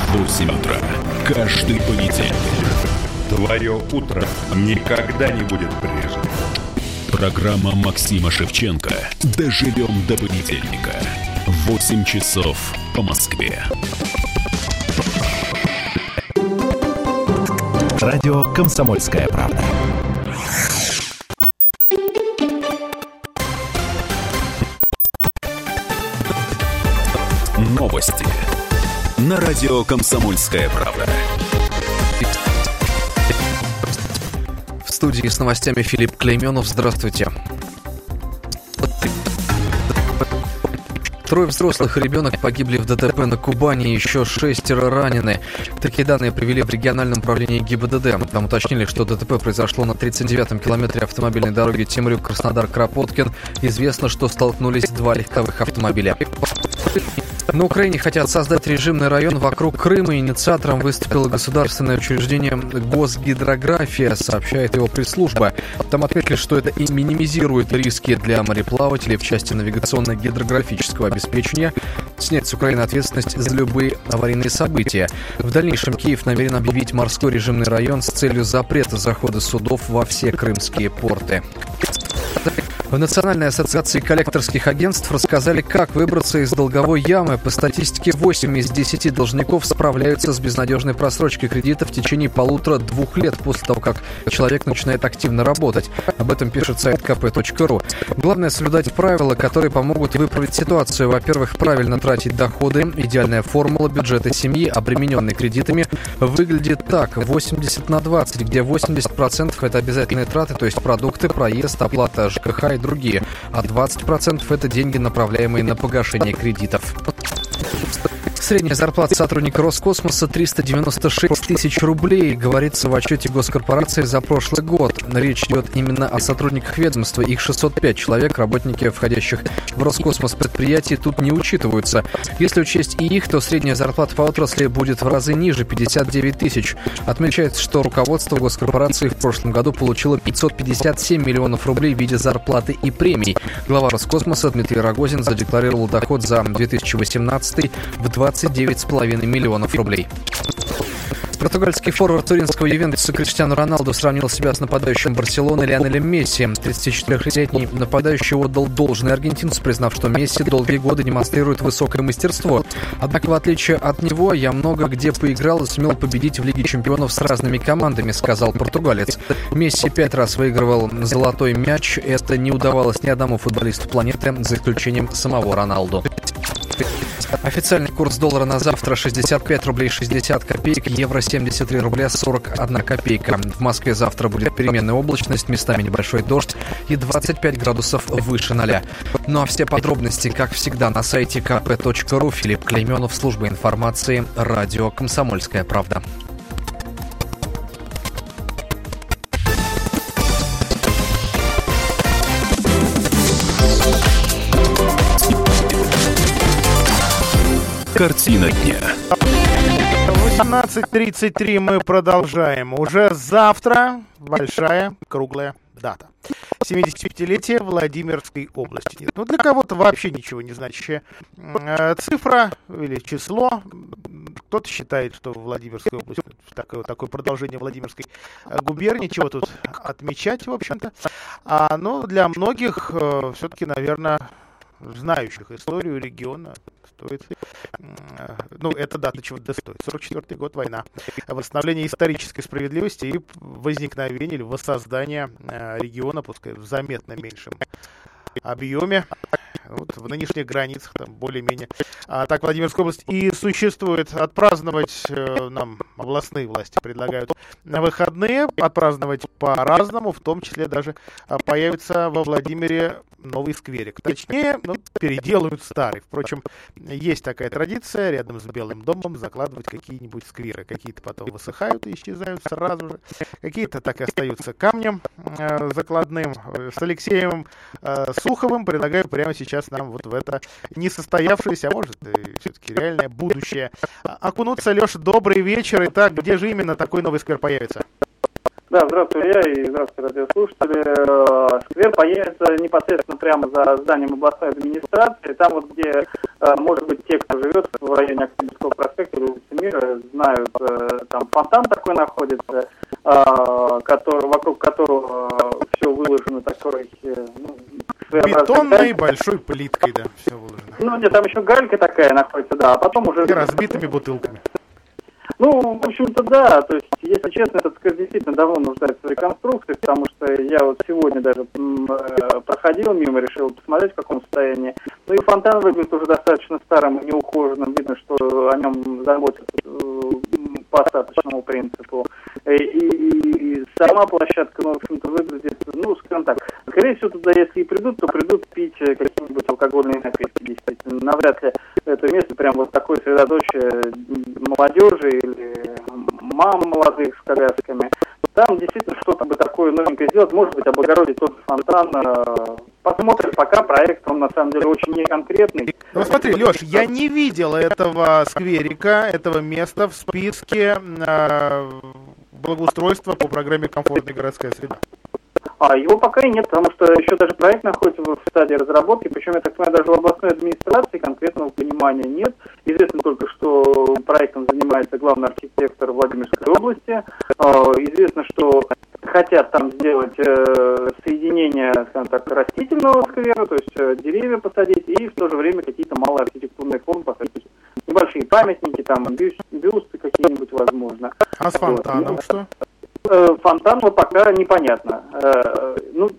В 8 утра каждый понедельник. Твое утро никогда не будет прежним. Программа Максима Шевченко. Доживем до понедельника. 8 часов по Москве. Радио «Комсомольская правда». Радио «Комсомольская правда». В студии с новостями Филипп Клейменов. Здравствуйте. Трое взрослых и ребенок погибли в ДТП на Кубани, еще шестеро ранены. Такие данные привели в региональном управлении ГИБДД. Там уточнили, что ДТП произошло на 39-м километре автомобильной дороги Темрюк-Краснодар-Кропоткин. Известно, что столкнулись два легковых автомобиля. На Украине хотят создать режимный район вокруг Крыма. Инициатором выступило государственное учреждение Госгидрография, сообщает его пресс-служба. Там отметили, что это и минимизирует риски для мореплавателей в части навигационно-гидрографического обеспечения, снять с Украины ответственность за любые аварийные события. В дальнейшем Киев намерен объявить морской режимный район с целью запрета захода судов во все крымские порты. В Национальной ассоциации коллекторских агентств рассказали, как выбраться из долговой ямы. По статистике, 8 из 10 должников справляются с безнадежной просрочкой кредита в течение полутора-двух лет после того, как человек начинает активно работать. Об этом пишет сайт kp.ru. Главное соблюдать правила, которые помогут выправить ситуацию. Во-первых, правильно тратить доходы. Идеальная формула бюджета семьи, обремененной кредитами, выглядит так. 80 на 20, где 80% это обязательные траты, то есть продукты, проезд, оплата ЖКХ и другие, а 20% это деньги, направляемые на погашение кредитов. Средняя зарплата сотрудника Роскосмоса 396 тысяч рублей, говорится в отчете госкорпорации за прошлый год. Речь идет именно о сотрудниках ведомства. Их 605 человек, работники, входящих в Роскосмос предприятий, тут не учитываются. Если учесть и их, то средняя зарплата по отрасли будет в разы ниже – 59 тысяч. Отмечается, что руководство госкорпорации в прошлом году получило 557 миллионов рублей в виде зарплаты и премий. Глава Роскосмоса Дмитрий Рогозин задекларировал доход за 2018 в 29,5 миллионов рублей. Португальский форвард туринского Ювентуса Криштиану Роналду сравнил себя с нападающим Барселоны Лионелем Месси. 34-летний нападающий отдал должное аргентинцу, признав, что Месси долгие годы демонстрирует высокое мастерство. Однако, в отличие от него, я много где поиграл и сумел победить в Лиге чемпионов с разными командами, сказал португалец. Месси пять раз выигрывал золотой мяч. Это не удавалось ни одному футболисту планеты, за исключением самого Роналду. Официальный курс доллара на завтра 65 рублей 60 копеек, евро 73 рубля 41 копейка. В Москве завтра будет переменная облачность, местами небольшой дождь и 25 градусов выше ноля. Ну а все подробности, как всегда, на сайте kp.ru. Филипп Клейменов, служба информации, радио «Комсомольская правда». Картина дня. 18.33 мы продолжаем. Уже завтра большая круглая дата. 75-летие Владимирской области. Ну, для кого-то вообще ничего не значащая э, цифра или число. Кто-то считает, что Владимирская область такое, такое продолжение Владимирской э, губернии. Чего тут отмечать, в общем-то. А, но для многих э, все-таки, наверное, знающих историю региона, стоит, ну, это дата чего-то стоит. 44 год, война. Восстановление исторической справедливости и возникновение или воссоздание региона, пускай в заметно меньшем объеме. Вот в нынешних границах, там более-менее. А так Владимирская область и существует. Отпраздновать э, нам областные власти предлагают на выходные, отпраздновать по-разному, в том числе даже а, появится во Владимире новый скверик. Точнее, ну, переделают старый. Впрочем, есть такая традиция рядом с Белым домом закладывать какие-нибудь скверы. Какие-то потом высыхают и исчезают сразу же. Какие-то так и остаются камнем э, закладным. С Алексеем э, Суховым предлагаю прямо сейчас нам вот в это несостоявшееся, а может все-таки реальное будущее окунуться. Леша, добрый вечер. Итак, где же именно такой новый сквер появится? Да, здравствуй, я и здравствуйте, радиослушатели. Э, сквер появится непосредственно прямо за зданием областной администрации. Там вот, где, э, может быть, те, кто живет в районе Октябрьского проспекта или улицы Мира, знают, э, там фонтан такой находится, который, вокруг которого все выложено такой... Ну, Бетонной большой плиткой, да, все выложено. Ну, нет, там еще галька такая находится, да, а потом уже... И разбитыми бутылками. Ну, в общем-то, да. То есть, если честно, этот сквер действительно давно нуждается в реконструкции, потому что я вот сегодня даже э, проходил мимо, решил посмотреть, в каком состоянии. Ну и фонтан выглядит уже достаточно старым и неухоженным. Видно, что о нем заботятся э, по остаточному принципу. И, и, и сама площадка, ну, в общем-то, выглядит, ну, скажем так, скорее всего, туда, если и придут, то придут пить какие-нибудь алкогольные напитки, действительно. Навряд ли это место прям вот такое средоточие молодежи или мам молодых с колясками. Там действительно что-то бы такое новенькое сделать, может быть, облагородить тот фонтан. Э, посмотрим, пока проект, он на самом деле очень неконкретный. Ну смотри, Леш, я не видел этого скверика, этого места в списке э, благоустройства по программе «Комфортная городская среда». А его пока и нет, потому что еще даже проект находится в стадии разработки, причем, я так понимаю, даже в областной администрации конкретного понимания нет. Известно только, что проектом занимается главный архитектор Владимирской области. А, известно, что хотят там сделать э, соединение, скажем так, растительного сквера, то есть э, деревья посадить, и в то же время какие-то малые архитектурные формы поставить. Небольшие памятники, там, бюсты какие-нибудь, возможно. А с фонтаном вот. что? Э, фонтан вот пока непонятно. Э, ну,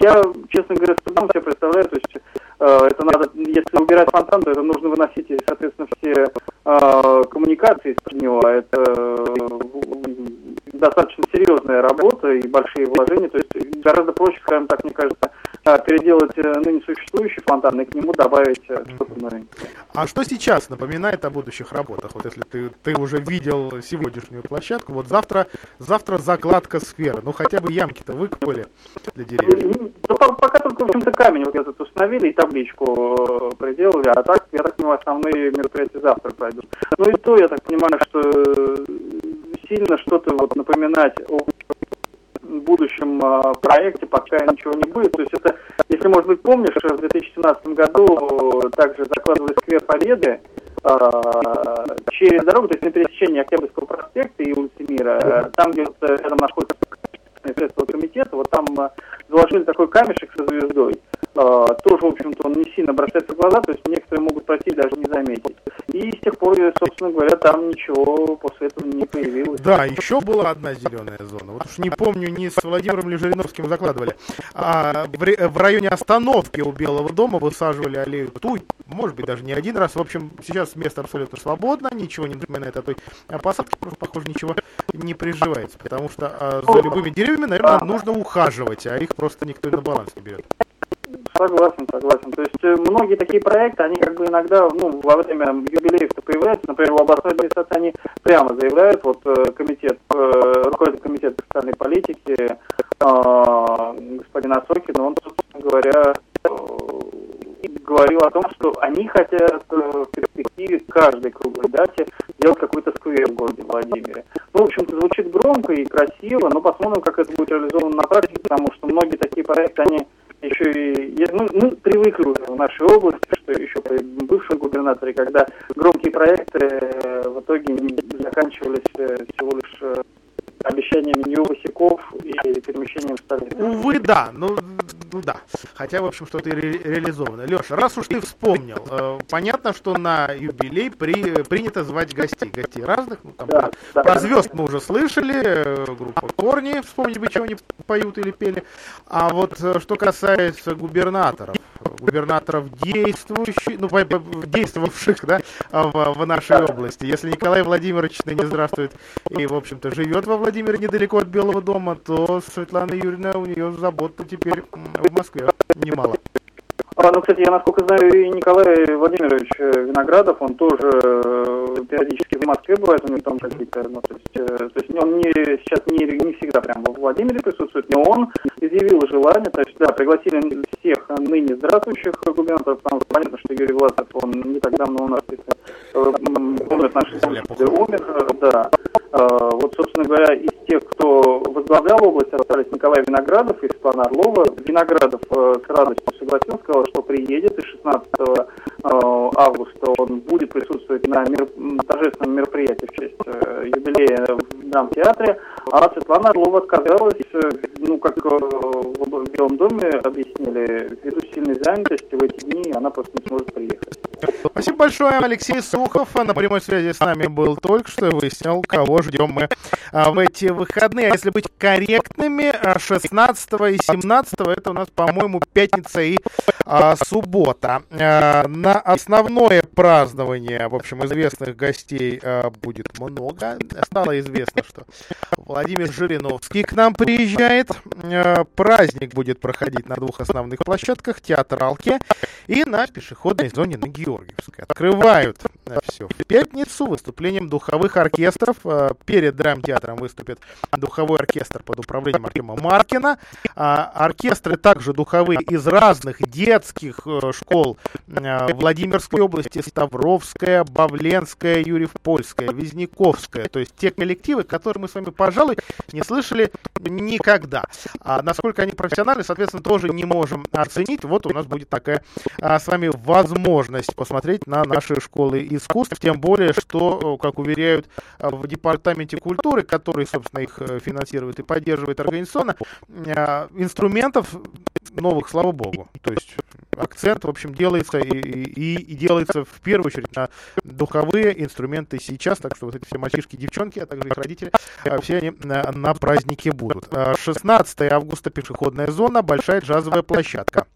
я, честно говоря, с трудом себе представляю, то есть э, это надо, если убирать фонтан, то это нужно выносить, соответственно, все коммуникации из него, это достаточно серьезная работа и большие вложения, то есть гораздо проще, скажем так, мне кажется, переделать ныне существующий фонтан и к нему добавить что-то новенькое. А что сейчас напоминает о будущих работах? Вот если ты, ты уже видел сегодняшнюю площадку, вот завтра, завтра закладка сферы, ну хотя бы ямки-то выкопали для деревьев. Ну, пока только, в общем-то, камень вот этот установили и табличку э, приделали, а так, я так понимаю, основные мероприятия завтра пройдут. Ну и то, я так понимаю, что э, сильно что-то вот напоминать о будущем э, проекте пока ничего не будет. То есть это, если, может быть, помнишь, в 2017 году также закладывали сквер Победы э, через дорогу, то есть на пересечении Октябрьского проспекта и улицы Мира, там, где рядом находится Следственного комитета, вот там э, заложили такой камешек со звездой. Э, тоже, в общем-то, он не сильно бросается в глаза, то есть некоторые могут пройти даже не заметить. И с тех пор, собственно говоря, там ничего после этого не появилось. Да, еще была одна зеленая зона. Вот уж не помню, не с Владимиром ли Жириновским закладывали. А в, районе остановки у Белого дома высаживали аллею туй. Может быть, даже не один раз. В общем, сейчас место абсолютно свободно, ничего не напоминает о той посадке, просто, похоже, ничего не приживается. Потому что а, за любыми деревьями, наверное, нужно ухаживать, а их просто никто на баланс не берет. Согласен, согласен. То есть э, многие такие проекты, они как бы иногда, ну, во время юбилеев-то появляются, например, в областной администрации они прямо заявляют, вот э, комитет, э, руководитель комитета социальной политики, господин Осокин, он, собственно говоря, говорил о том, что они хотят в перспективе каждой круглой дате сделать какой-то сквер в городе Владимире. Ну, в общем-то, звучит громко и красиво, но посмотрим, как это будет реализовано на практике, потому что многие такие проекты, они еще и ну, мы привыкли уже в нашей области, что еще при бывшем губернаторе, когда громкие проекты э, в итоге заканчивались э, всего лишь э, обещаниями необосяков и перемещением столицы. Увы, да. Ну, ну да. Хотя, в общем, что-то ре- реализовано. Леша, раз уж ты вспомнил, э, понятно, что на юбилей при, принято звать гостей. Гостей разных. Ну, там, Да, да. про звезд мы уже слышали. э, группа Корни, вспомнить бы, чего они поют или пели. А вот э, что касается губернаторов, губернаторов действующих, ну, по- по- действовавших, да, в, в нашей области. Если Николай Владимирович ныне здравствует и, в общем-то, живет во Владимире недалеко от Белого дома, то Светлана Юрьевна, у нее забот теперь в Москве немало. А, ну, кстати, я, насколько знаю, и Николай Владимирович э, Виноградов, он тоже э, периодически в Москве бывает, у него там какие-то, ну, то есть, э, то есть он не, сейчас не, не всегда прям во Владимире присутствует, но он изъявил желание, то есть, да, пригласили всех ныне здравствующих губернаторов, потому что понятно, что Юрий Власов, он не так давно у нас, э, м, помнят наши слушатели, умер, э, да. Э, Вот, собственно говоря, из тех, кто возглавлял область, остались Николай Виноградов и Светлана Орлова. Виноградов э, с радостью согласился, сказал, что приедет, и 16 э, августа он будет присутствовать на мер- м, торжественном мероприятии в честь э, юбилея в драмтеатре, а Светлана Орлова отказалась, э, ну, как э, в Белом доме объяснили, ввиду сильной занятости в эти дни она просто не сможет приехать. Спасибо большое, Алексей Сухов. На прямой связи с нами был только что и выяснял, кого ждем мы а, в эти выходные. А если быть корректными, а, 16 и 17 это у нас, по-моему, пятница и а, суббота. А, на основное празднование, в общем, известных гостей а, будет много. Стало известно, что Владимир Жириновский к нам приезжает. А, праздник будет проходить на двух основных площадках, театралке и на пешеходной зоне на Георгиевской. Открывают все в пятницу выступлением духовых оркестров. Э, Перед драмтеатром выступит духовой оркестр под управлением Артема Маркина. А, Оркестры также духовые из разных детских э, школ э, Владимирской области, Ставровская, Бавленская, Юрьев-Польская, Визняковская. То есть те коллективы, которые мы с вами, пожалуй, не слышали никогда. А насколько они профессиональны, соответственно, тоже не можем оценить. Вот у нас будет такая а, с вами возможность посмотреть на наши школы искусств, тем более, что, как уверяют а, в Департаменте культуры, который, собственно, их э, финансирует и поддерживает организационно, инструментов новых, слава богу. То есть акцент, в общем, делается и, и, и делается в первую очередь на духовые инструменты сейчас, так что вот эти все мальчишки, девчонки, а также их родители, все они на, на празднике будут. А, 16 августа пешеходная зона, большая джазовая площадка.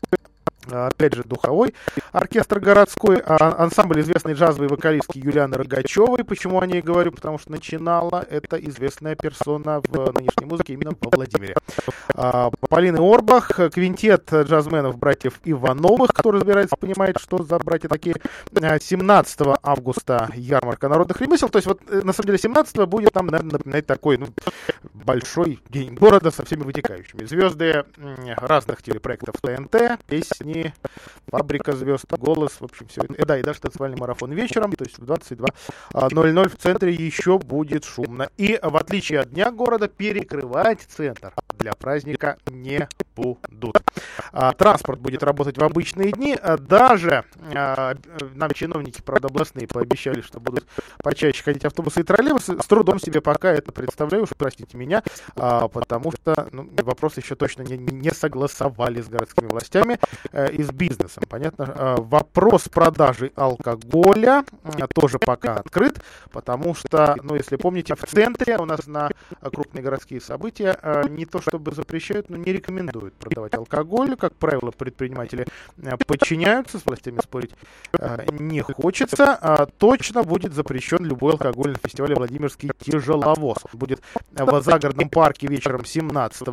А, Опять же, духовой оркестр городской, а, ансамбль известной джазовой вокалистки Юлианы Рогачевой. Почему о ней говорю? Потому что начинала эта известная персона в нынешней музыке именно во Владимире. А, Полины Орбах, квинтет джазменов братьев Ивановых, кто разбирается, понимает, что за братья такие. А, 17 августа ярмарка народных ремесел. То есть вот э, на самом деле 17 будет нам, наверное, напоминать такой ну, большой день города со всеми вытекающими. Звезды разных телепроектов ТНТ, песни, Фабрика звезд, голос, в общем, все. Э, Да, и даже танцевальный марафон вечером, то есть в 22.00 в центре еще будет шумно. И в отличие от Дня города, перекрывать центр для праздника не будут. А, транспорт будет работать в обычные дни. А, Даже а, нам чиновники, правда, областные пообещали, что будут почаще ходить автобусы и троллейбусы. С трудом себе пока это представляю, уж простите меня, потому что ну, вопрос еще точно не, не согласовали с городскими властями э, и с бизнесом. Понятно. Вопрос продажи алкоголя а, тоже пока открыт, потому что, ну, если помните, в центре у нас на крупные городские события а, не то чтобы запрещают, но не рекомендуют продавать алкоголь. Как правило, предприниматели а, подчиняются, с властями спорить а, не хочется. А, Точно будет запрещен любой алкогольный фестиваль Владимирский тяжеловоз. Будет в загородном парке вечером 17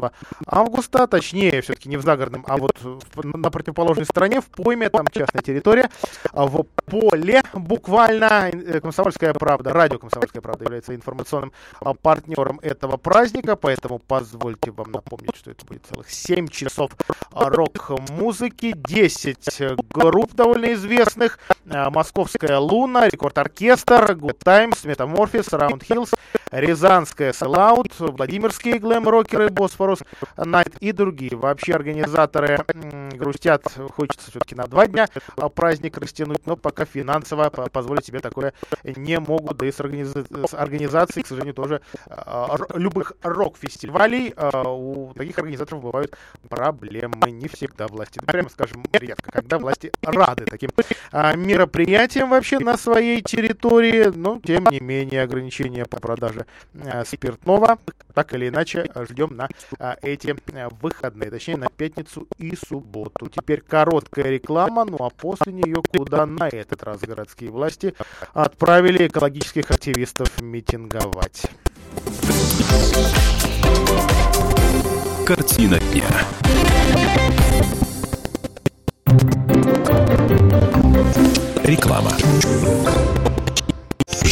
августа, точнее, все-таки не в загородном, а вот на противоположной стороне, в пойме, там частная территория, а в поле буквально. Э, Комсомольская правда, радио Комсомольская правда является информационным а, партнером этого праздника, поэтому позвольте вам напомнить, что это будет целых 7 часов рок-музыки, 10 групп довольно известных, а, Московская Луна, Рекорд Оркестр, Good Times, Metamorphosis, Round Hills, Рязанская Селаут, Владимирские глэм-рокеры Босфорус Найт и другие. Вообще организаторы грустят, хочется все-таки на два дня праздник растянуть, но пока финансово позволить себе такое не могут, да и с, организа... с организацией, к сожалению, тоже любых рок-фестивалей у таких организаторов бывают проблемы. Не всегда власти, прямо скажем, редко, когда власти рады таким мероприятиям вообще на своей территории, но тем не менее ограничения по продаже спиртного так или иначе ждем на эти выходные, точнее на пятницу и субботу. Теперь короткая реклама, ну а после нее куда на этот раз городские власти отправили экологических активистов митинговать. Картина дня. Реклама.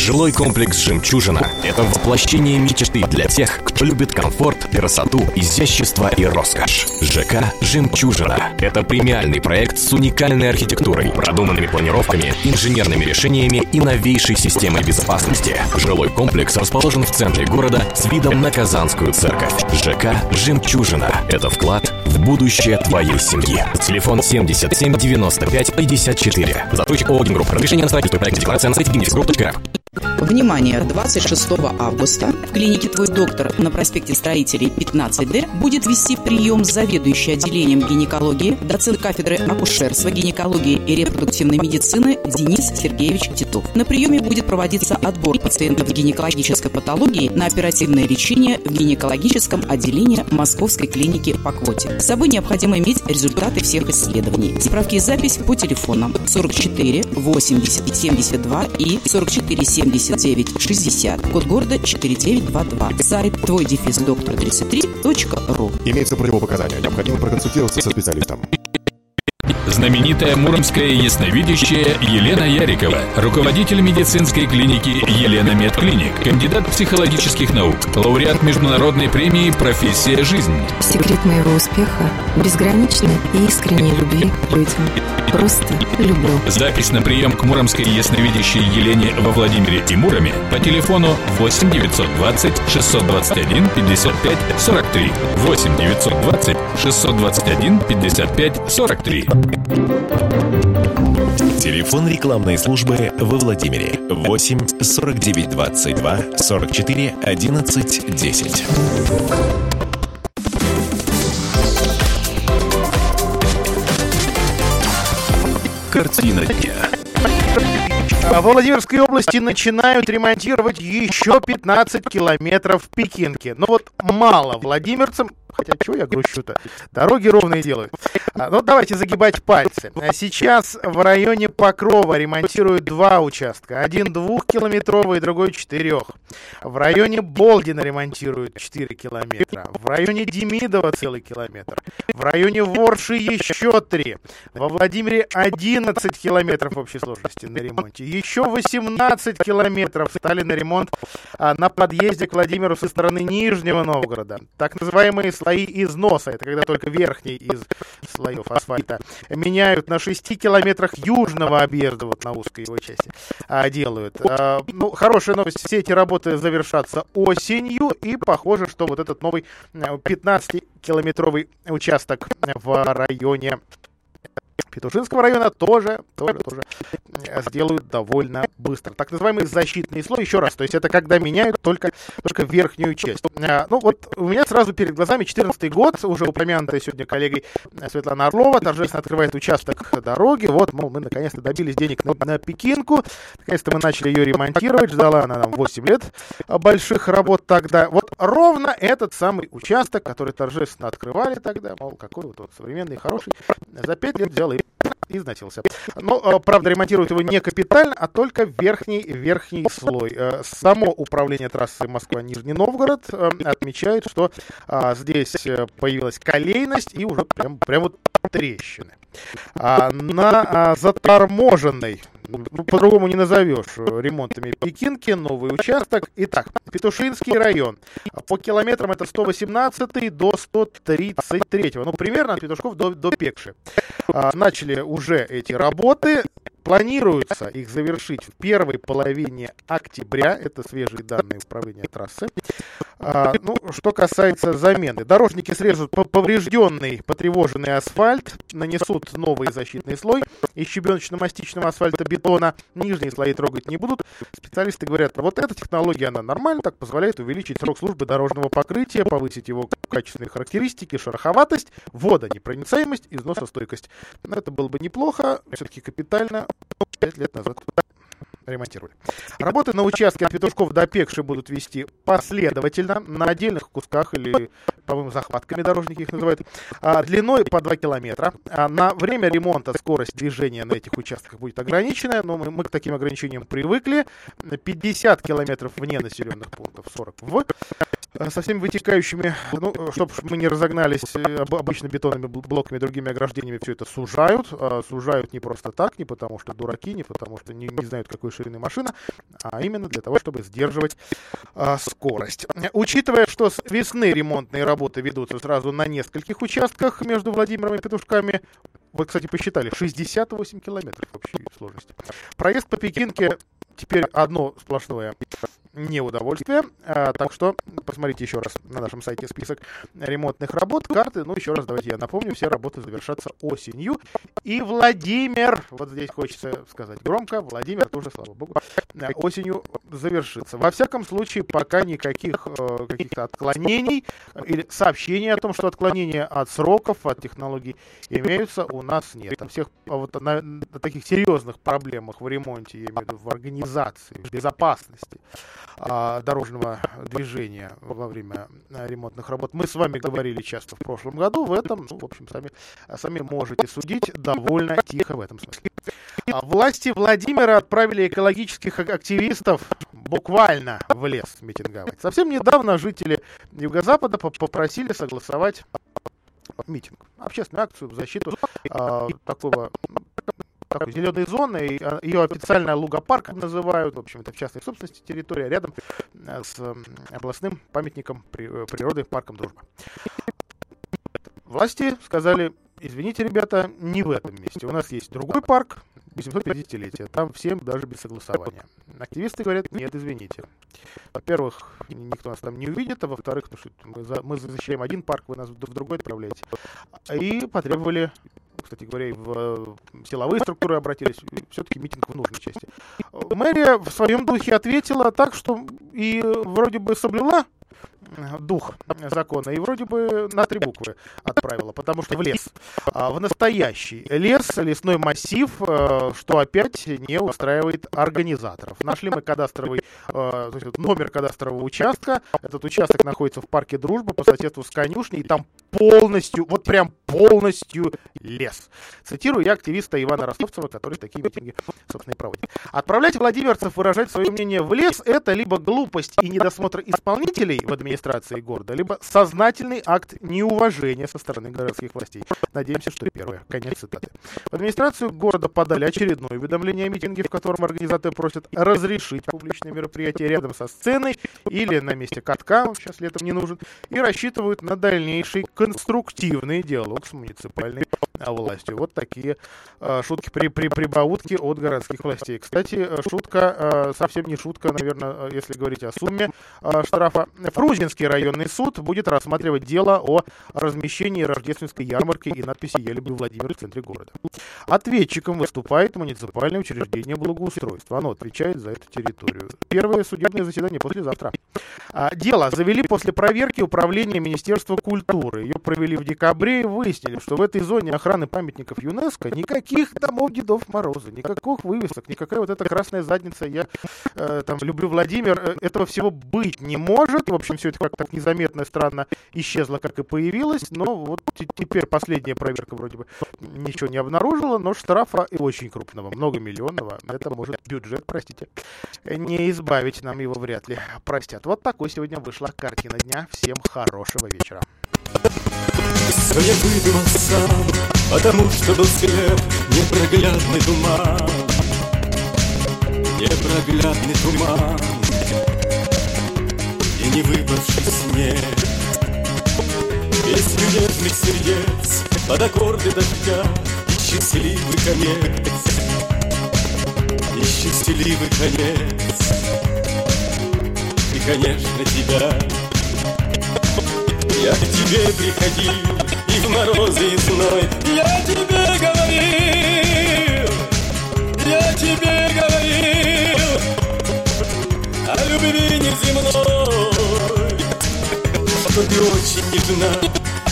Жилой комплекс «Жемчужина» — это воплощение мечты для тех, кто любит комфорт, красоту, изящество и роскошь. ЖК «Жемчужина» — это премиальный проект с уникальной архитектурой, продуманными планировками, инженерными решениями и новейшей системой безопасности. Жилой комплекс расположен в центре города с видом на Казанскую церковь. ЖК «Жемчужина» — это вклад в будущее твоей семьи. Телефон 77 95 54. Застройщик ООО «Гимгрупп». Разрешение на строительство проекта декларация на сайте gimnix.рф. Внимание! 26 августа в клинике «Твой доктор» на проспекте Строителей 15Д будет вести прием заведующий отделением гинекологии, доцент кафедры акушерства, гинекологии и репродуктивной медицины Денис Сергеевич Титов. На приеме будет проводиться отбор пациентов гинекологической патологией на оперативное лечение в гинекологическом отделении Московской клиники по квоте. С собой необходимо иметь результаты всех исследований. Справки и запись по телефонам 44 80 72 и 44 79 60. Код города 4922. Сайт твой дефис доктор 33.ру. Имеется противопоказания. Необходимо проконсультироваться со специалистом. Знаменитая муромская ясновидящая Елена Ярикова, руководитель медицинской клиники Елена Медклиник, кандидат психологических наук, лауреат международной премии «Профессия жизнь». Секрет моего успеха – безграничной и искренней любви к людям. Просто люблю. Запись на прием к муромской ясновидящей Елене во Владимире и Муроме по телефону 8 920 621 55 43. 8 920 621 55 43. Телефон рекламной службы во Владимире 8 49 22 44 11 10. Картина дня. В Владимирской области начинают ремонтировать еще 15 километров Пекинки. Ну вот мало владимирцам Хотя, чего я грущу-то? Дороги ровные делают. А, ну, давайте загибать пальцы. А сейчас в районе Покрова ремонтируют два участка. Один двухкилометровый, другой четырех. В районе Болдина ремонтируют 4 километра. В районе Демидова целый километр. В районе Ворши еще 3. Во Владимире 11 километров в общей сложности на ремонте. Еще 18 километров стали на ремонт а, на подъезде к Владимиру со стороны Нижнего Новгорода. Так называемые слои износа, это когда только верхний из слоев асфальта, меняют на 6 километрах южного объезда, вот на узкой его части, а, делают. А, ну, хорошая новость, все эти работы завершатся осенью, и похоже, что вот этот новый 15-километровый участок в районе Петушинского района тоже, тоже, тоже сделают довольно быстро. Так называемый защитный слой, еще раз, то есть это когда меняют только, только верхнюю часть. А, ну вот у меня сразу перед глазами 14 год, уже упомянутая сегодня коллегой Светлана Орлова, торжественно открывает участок дороги. Вот, мол, мы наконец-то добились денег на, на Пекинку, наконец-то мы начали ее ремонтировать, ждала она нам 8 лет больших работ тогда. Вот ровно этот самый участок, который торжественно открывали тогда, мол, какой вот он современный, хороший, за 5 лет взял и износился. Но, э, правда, ремонтируют его не капитально, а только верхний, верхний слой. Э, само управление трассы Москва-Нижний Новгород э, отмечает, что а, здесь появилась колейность и уже прям, прям вот трещины. А на а, заторможенной ну, по-другому не назовешь, ремонтами Пекинки, новый участок. Итак, Петушинский район. По километрам это 118 до 133. Ну, примерно от Петушков до, до Пекши. А, начали уже эти работы. планируется их завершить в первой половине октября. Это свежие данные управления трассы. А, ну, что касается замены. Дорожники срежут поврежденный, потревоженный асфальт, нанесут новый защитный слой из щебеночно-мастичного асфальта бетона. Нижние слои трогать не будут. Специалисты говорят, вот эта технология, она нормальна, так позволяет увеличить срок службы дорожного покрытия, повысить его качественные характеристики, шероховатость, водонепроницаемость, износостойкость. Но это было бы неплохо, все-таки капитально 5 лет назад ремонтировали. Работы на участке от Петушков до Пекши будут вести последовательно, на отдельных кусках или, по-моему, захватками дорожники их называют, а, длиной по 2 километра. А на время ремонта скорость движения на этих участках будет ограниченная, но мы, мы к таким ограничениям привыкли. 50 километров вне населенных пунктов, 40 в. Э, со всеми вытекающими, ну, чтобы мы не разогнались э, обычно бетонными блоками, другими ограждениями, все это сужают. А сужают не просто так, не потому что дураки, не потому что не, не знают, какой ширины машина, а именно для того, чтобы сдерживать а, скорость. Учитывая, что с весны ремонтные работы ведутся сразу на нескольких участках между Владимиром и Петушками, вот, кстати, посчитали, 68 километров общей сложности. Проезд по Пекинке теперь одно сплошное неудовольствие. А, так что посмотрите еще раз на нашем сайте список ремонтных работ, карты. Ну, еще раз давайте я напомню, все работы завершатся осенью. И Владимир, вот здесь хочется сказать громко, Владимир тоже, слава богу, осенью завершится. Во всяком случае, пока никаких э, каких-то отклонений или сообщений о том, что отклонения от сроков, от технологий имеются, у нас нет. Там всех вот на, на таких серьезных проблемах в ремонте, я имею в виду в организации, в безопасности, дорожного движения во время а, ремонтных работ. Мы с вами говорили часто в прошлом году, в этом, ну, в общем, сами, сами можете судить довольно тихо в этом смысле. А власти Владимира отправили экологических активистов буквально в лес митинговать. Совсем недавно жители Юго-Запада попросили согласовать митинг, общественную акцию в защиту э, такого такой зеленой зоны. И а, ее официально Лугопарк называют. В общем, это в частной собственности территория рядом э, с областным памятником э, природы парком Дружба. Власти сказали, извините, ребята, не в этом месте. У нас есть другой парк, 850-летие. Там всем даже без согласования. Активисты говорят, нет, извините. Во-первых, никто нас там не увидит, а во-вторых, мы защищаем один парк, вы нас в другой отправляете. И потребовали кстати говоря, и в силовые структуры обратились, все-таки митинг в нужной части. Мэрия в своем духе ответила так, что и вроде бы соблюла дух закона и вроде бы на три буквы отправила, потому что в лес. А, в настоящий лес, лесной массив, э, что опять не устраивает организаторов. Нашли мы кадастровый, э, номер кадастрового участка. Этот участок находится в парке Дружба по соседству с конюшней, и там полностью, вот прям полностью лес. Цитирую я активиста Ивана Ростовцева, который такие митинги, собственно, и проводит. Отправлять владимирцев выражать свое мнение в лес – это либо глупость и недосмотр исполнителей в администрации, администрации города, либо сознательный акт неуважения со стороны городских властей. Надеемся, что первое. Конец цитаты. В администрацию города подали очередное уведомление о митинге, в котором организаторы просят разрешить публичное мероприятие рядом со сценой или на месте катка, он сейчас летом не нужен, и рассчитывают на дальнейший конструктивный диалог с муниципальной властью. Вот такие э, шутки при, при прибаутке от городских властей. Кстати, шутка, э, совсем не шутка, наверное, если говорить о сумме э, штрафа. Фрузин Минский районный суд будет рассматривать дело о размещении рождественской ярмарки и надписи «Я люблю Владимир» в центре города. Ответчиком выступает муниципальное учреждение благоустройства. Оно отвечает за эту территорию. Первое судебное заседание послезавтра. А, дело завели после проверки управления Министерства культуры. Ее провели в декабре и выяснили, что в этой зоне охраны памятников ЮНЕСКО никаких домов Дедов Мороза, никаких вывесок, никакая вот эта красная задница «Я э, там люблю Владимир», э, этого всего быть не может. В общем, все это как-то незаметно и странно исчезло, как и появилось. Но вот теперь последняя проверка вроде бы ничего не обнаружила, но штрафа и очень крупного, многомиллионного. Это может бюджет, простите, не избавить нам его вряд ли простят. Вот такой сегодня вышла картина дня. Всем хорошего вечера. Я выдумал сам, потому что был слеп непроглядный туман. Непроглядный туман и не выпавший снег. Песню нежных сердец под аккорды дождя и счастливый конец. и счастливый конец. И, конечно, тебя я к тебе приходил в морозы и зной Я тебе говорил, я тебе говорил О любви неземной. Что ты очень нежна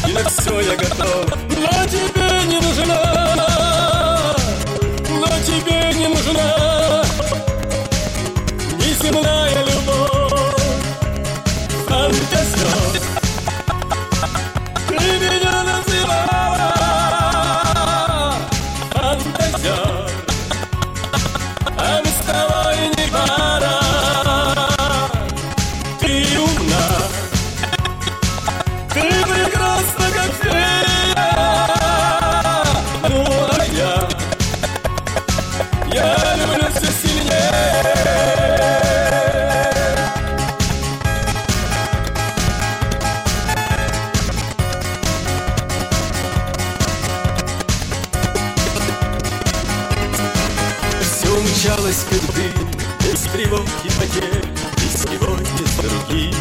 и на все я готов. Но тебе не нужна, без тревог и потерь, И сегодня с другим,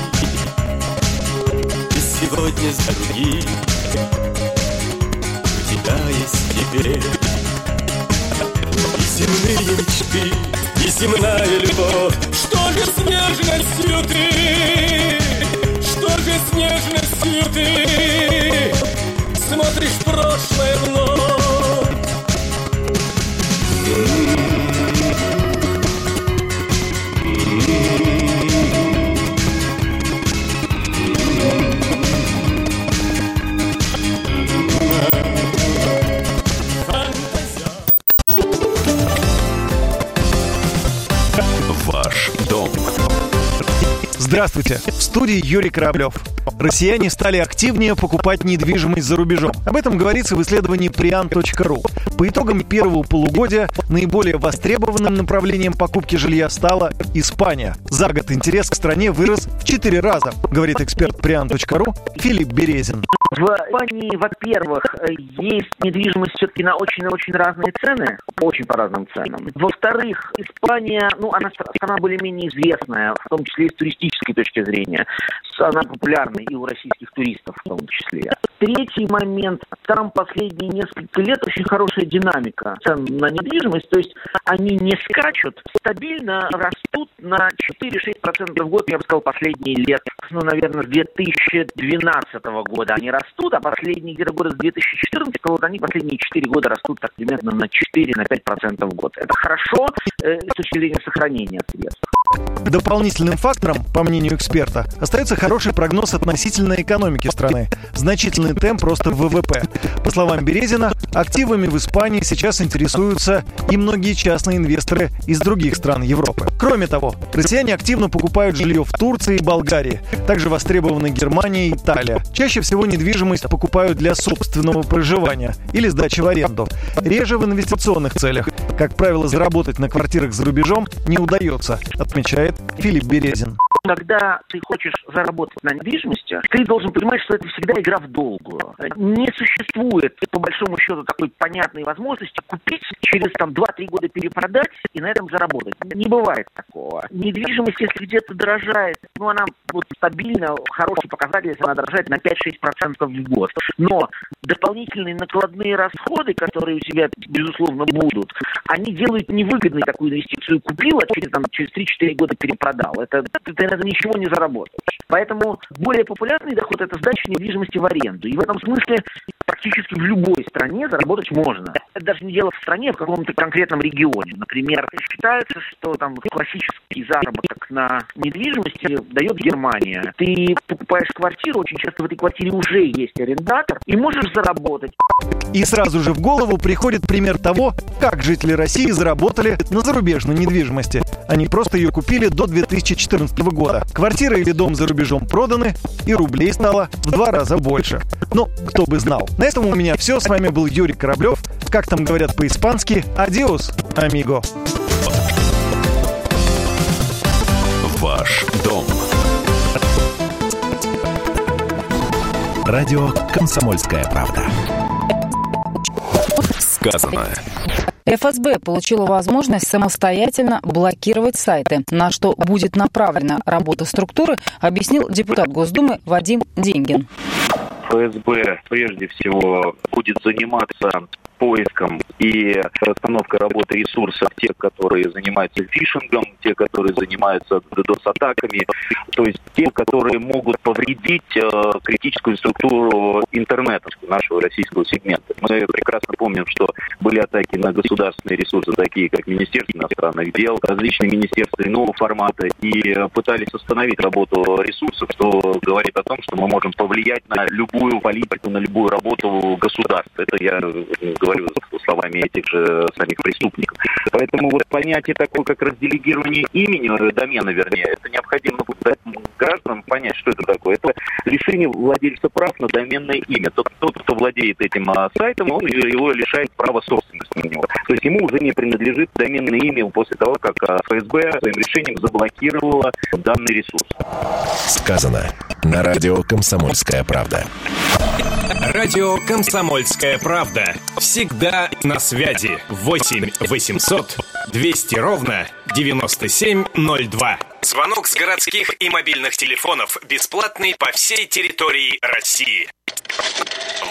и сегодня с другим. У тебя есть теперь и земные мечты, и земная любовь. Что же с нежностью ты? Что же с нежностью ты? Смотришь прошлое вновь. Здравствуйте, в студии Юрий Кораблев. Россияне стали активнее покупать недвижимость за рубежом. Об этом говорится в исследовании prian.ru. По итогам первого полугодия наиболее востребованным направлением покупки жилья стала Испания. За год интерес к стране вырос в 4 раза, говорит эксперт prian.ru Филипп Березин. В Испании, во-первых, есть недвижимость все-таки на очень-очень разные цены, очень по разным ценам. Во-вторых, Испания, ну, она стра- страна более-менее известная, в том числе и с туристической точки зрения. Она популярна и у российских туристов в том числе. Третий момент, там последние несколько лет очень хорошая динамика цен на недвижимость, то есть они не скачут, стабильно растут на 4-6% в год, я бы сказал, последние лет, ну, наверное, с 2012 года они растут, а последние где-то года с 2014 вот они последние 4 года растут так примерно на 4-5% в год. Это хорошо э, с точки зрения сохранения средств. Дополнительным фактором, по мнению эксперта, остается хороший прогноз относительно экономики страны. Значительный темп роста ВВП. По словам Березина, активами в Испании сейчас интересуются и многие частные инвесторы из других стран Европы. Кроме того, россияне активно покупают жилье в Турции и Болгарии. Также востребованы Германия и Италия. Чаще всего недвижимость покупают для собственного проживания или сдачи в аренду. Реже в инвестиционных целях. Как правило, заработать на квартирах за рубежом не удается, отмечает Филипп Березин. Когда ты хочешь заработать на недвижимости, ты должен понимать, что это всегда игра в долгую. Не существует, по большому счету, такой понятной возможности купить, через там 2-3 года перепродать и на этом заработать. Не бывает такого. Недвижимость, если где-то дорожает, ну, она вот стабильно, хороший показатель, если она дорожает на 5-6% в год. Но дополнительные накладные расходы, которые у тебя, безусловно, будут, они делают невыгодной такую инвестицию. Купил, а через, там, через 3-4 года перепродал. Это, ты, этом ничего не заработаешь. Поэтому более популярный доход – это сдача недвижимости в аренду. И в этом смысле практически в любой стране заработать можно. Это даже не дело в стране, а в каком-то конкретном регионе. Например, считается, что там классический заработок на недвижимости дает Германия. Ты покупаешь квартиру, очень часто в этой квартире уже есть арендатор, и можешь заработать. И сразу же в голову приходит пример того, как жители России заработали на зарубежной недвижимости. Они просто ее купили до 2014 года. Квартира или дом за рубежом проданы, и рублей стало в два раза больше. Ну, кто бы знал. На этом у меня все. С вами был Юрий Кораблев. Как там говорят по-испански, адиос, амиго. Ваш дом. Радио «Комсомольская правда». Сказано. ФСБ получила возможность самостоятельно блокировать сайты, на что будет направлена работа структуры, объяснил депутат Госдумы Вадим Деньгин. ФСБ прежде всего будет заниматься поиском и расстановкой работы ресурсов тех, которые занимаются фишингом, те, которые занимаются DDoS-атаками, то есть те, которые могут повредить э, критическую структуру интернета нашего российского сегмента. Мы прекрасно помним, что были атаки на государственные ресурсы, такие как Министерство иностранных дел, различные министерства иного формата, и пытались остановить работу ресурсов, что говорит о том, что мы можем повлиять на любую политику, на любую работу государства. Это я говорю говорю словами этих же самих преступников. Поэтому вот понятие такое, как разделегирование имени, э, домена, вернее, это необходимо дать гражданам понять, что это такое. Это лишение владельца прав на доменное имя. Тот, тот кто владеет этим а, сайтом, он его лишает права собственности на него. То есть ему уже не принадлежит доменное имя после того, как а, ФСБ своим решением заблокировала данный ресурс. Сказано на радио «Комсомольская правда». Радио «Комсомольская правда». Всегда на связи. 8 800 200 ровно 9702. Звонок с городских и мобильных телефонов бесплатный по всей территории России.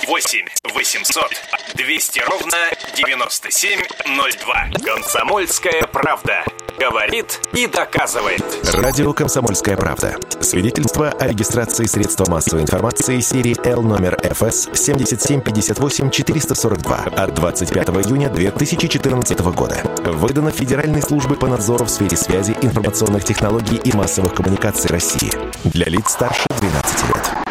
8 800 200 ровно 9702. Комсомольская правда. Говорит и доказывает. Радио «Комсомольская правда». Свидетельство о регистрации средства массовой информации серии L номер ФС 7758-442 от 25 июня 2014 года. Выдано Федеральной службой по надзору в сфере связи, информационных технологий и массовых коммуникаций России. Для лиц старше 12 лет.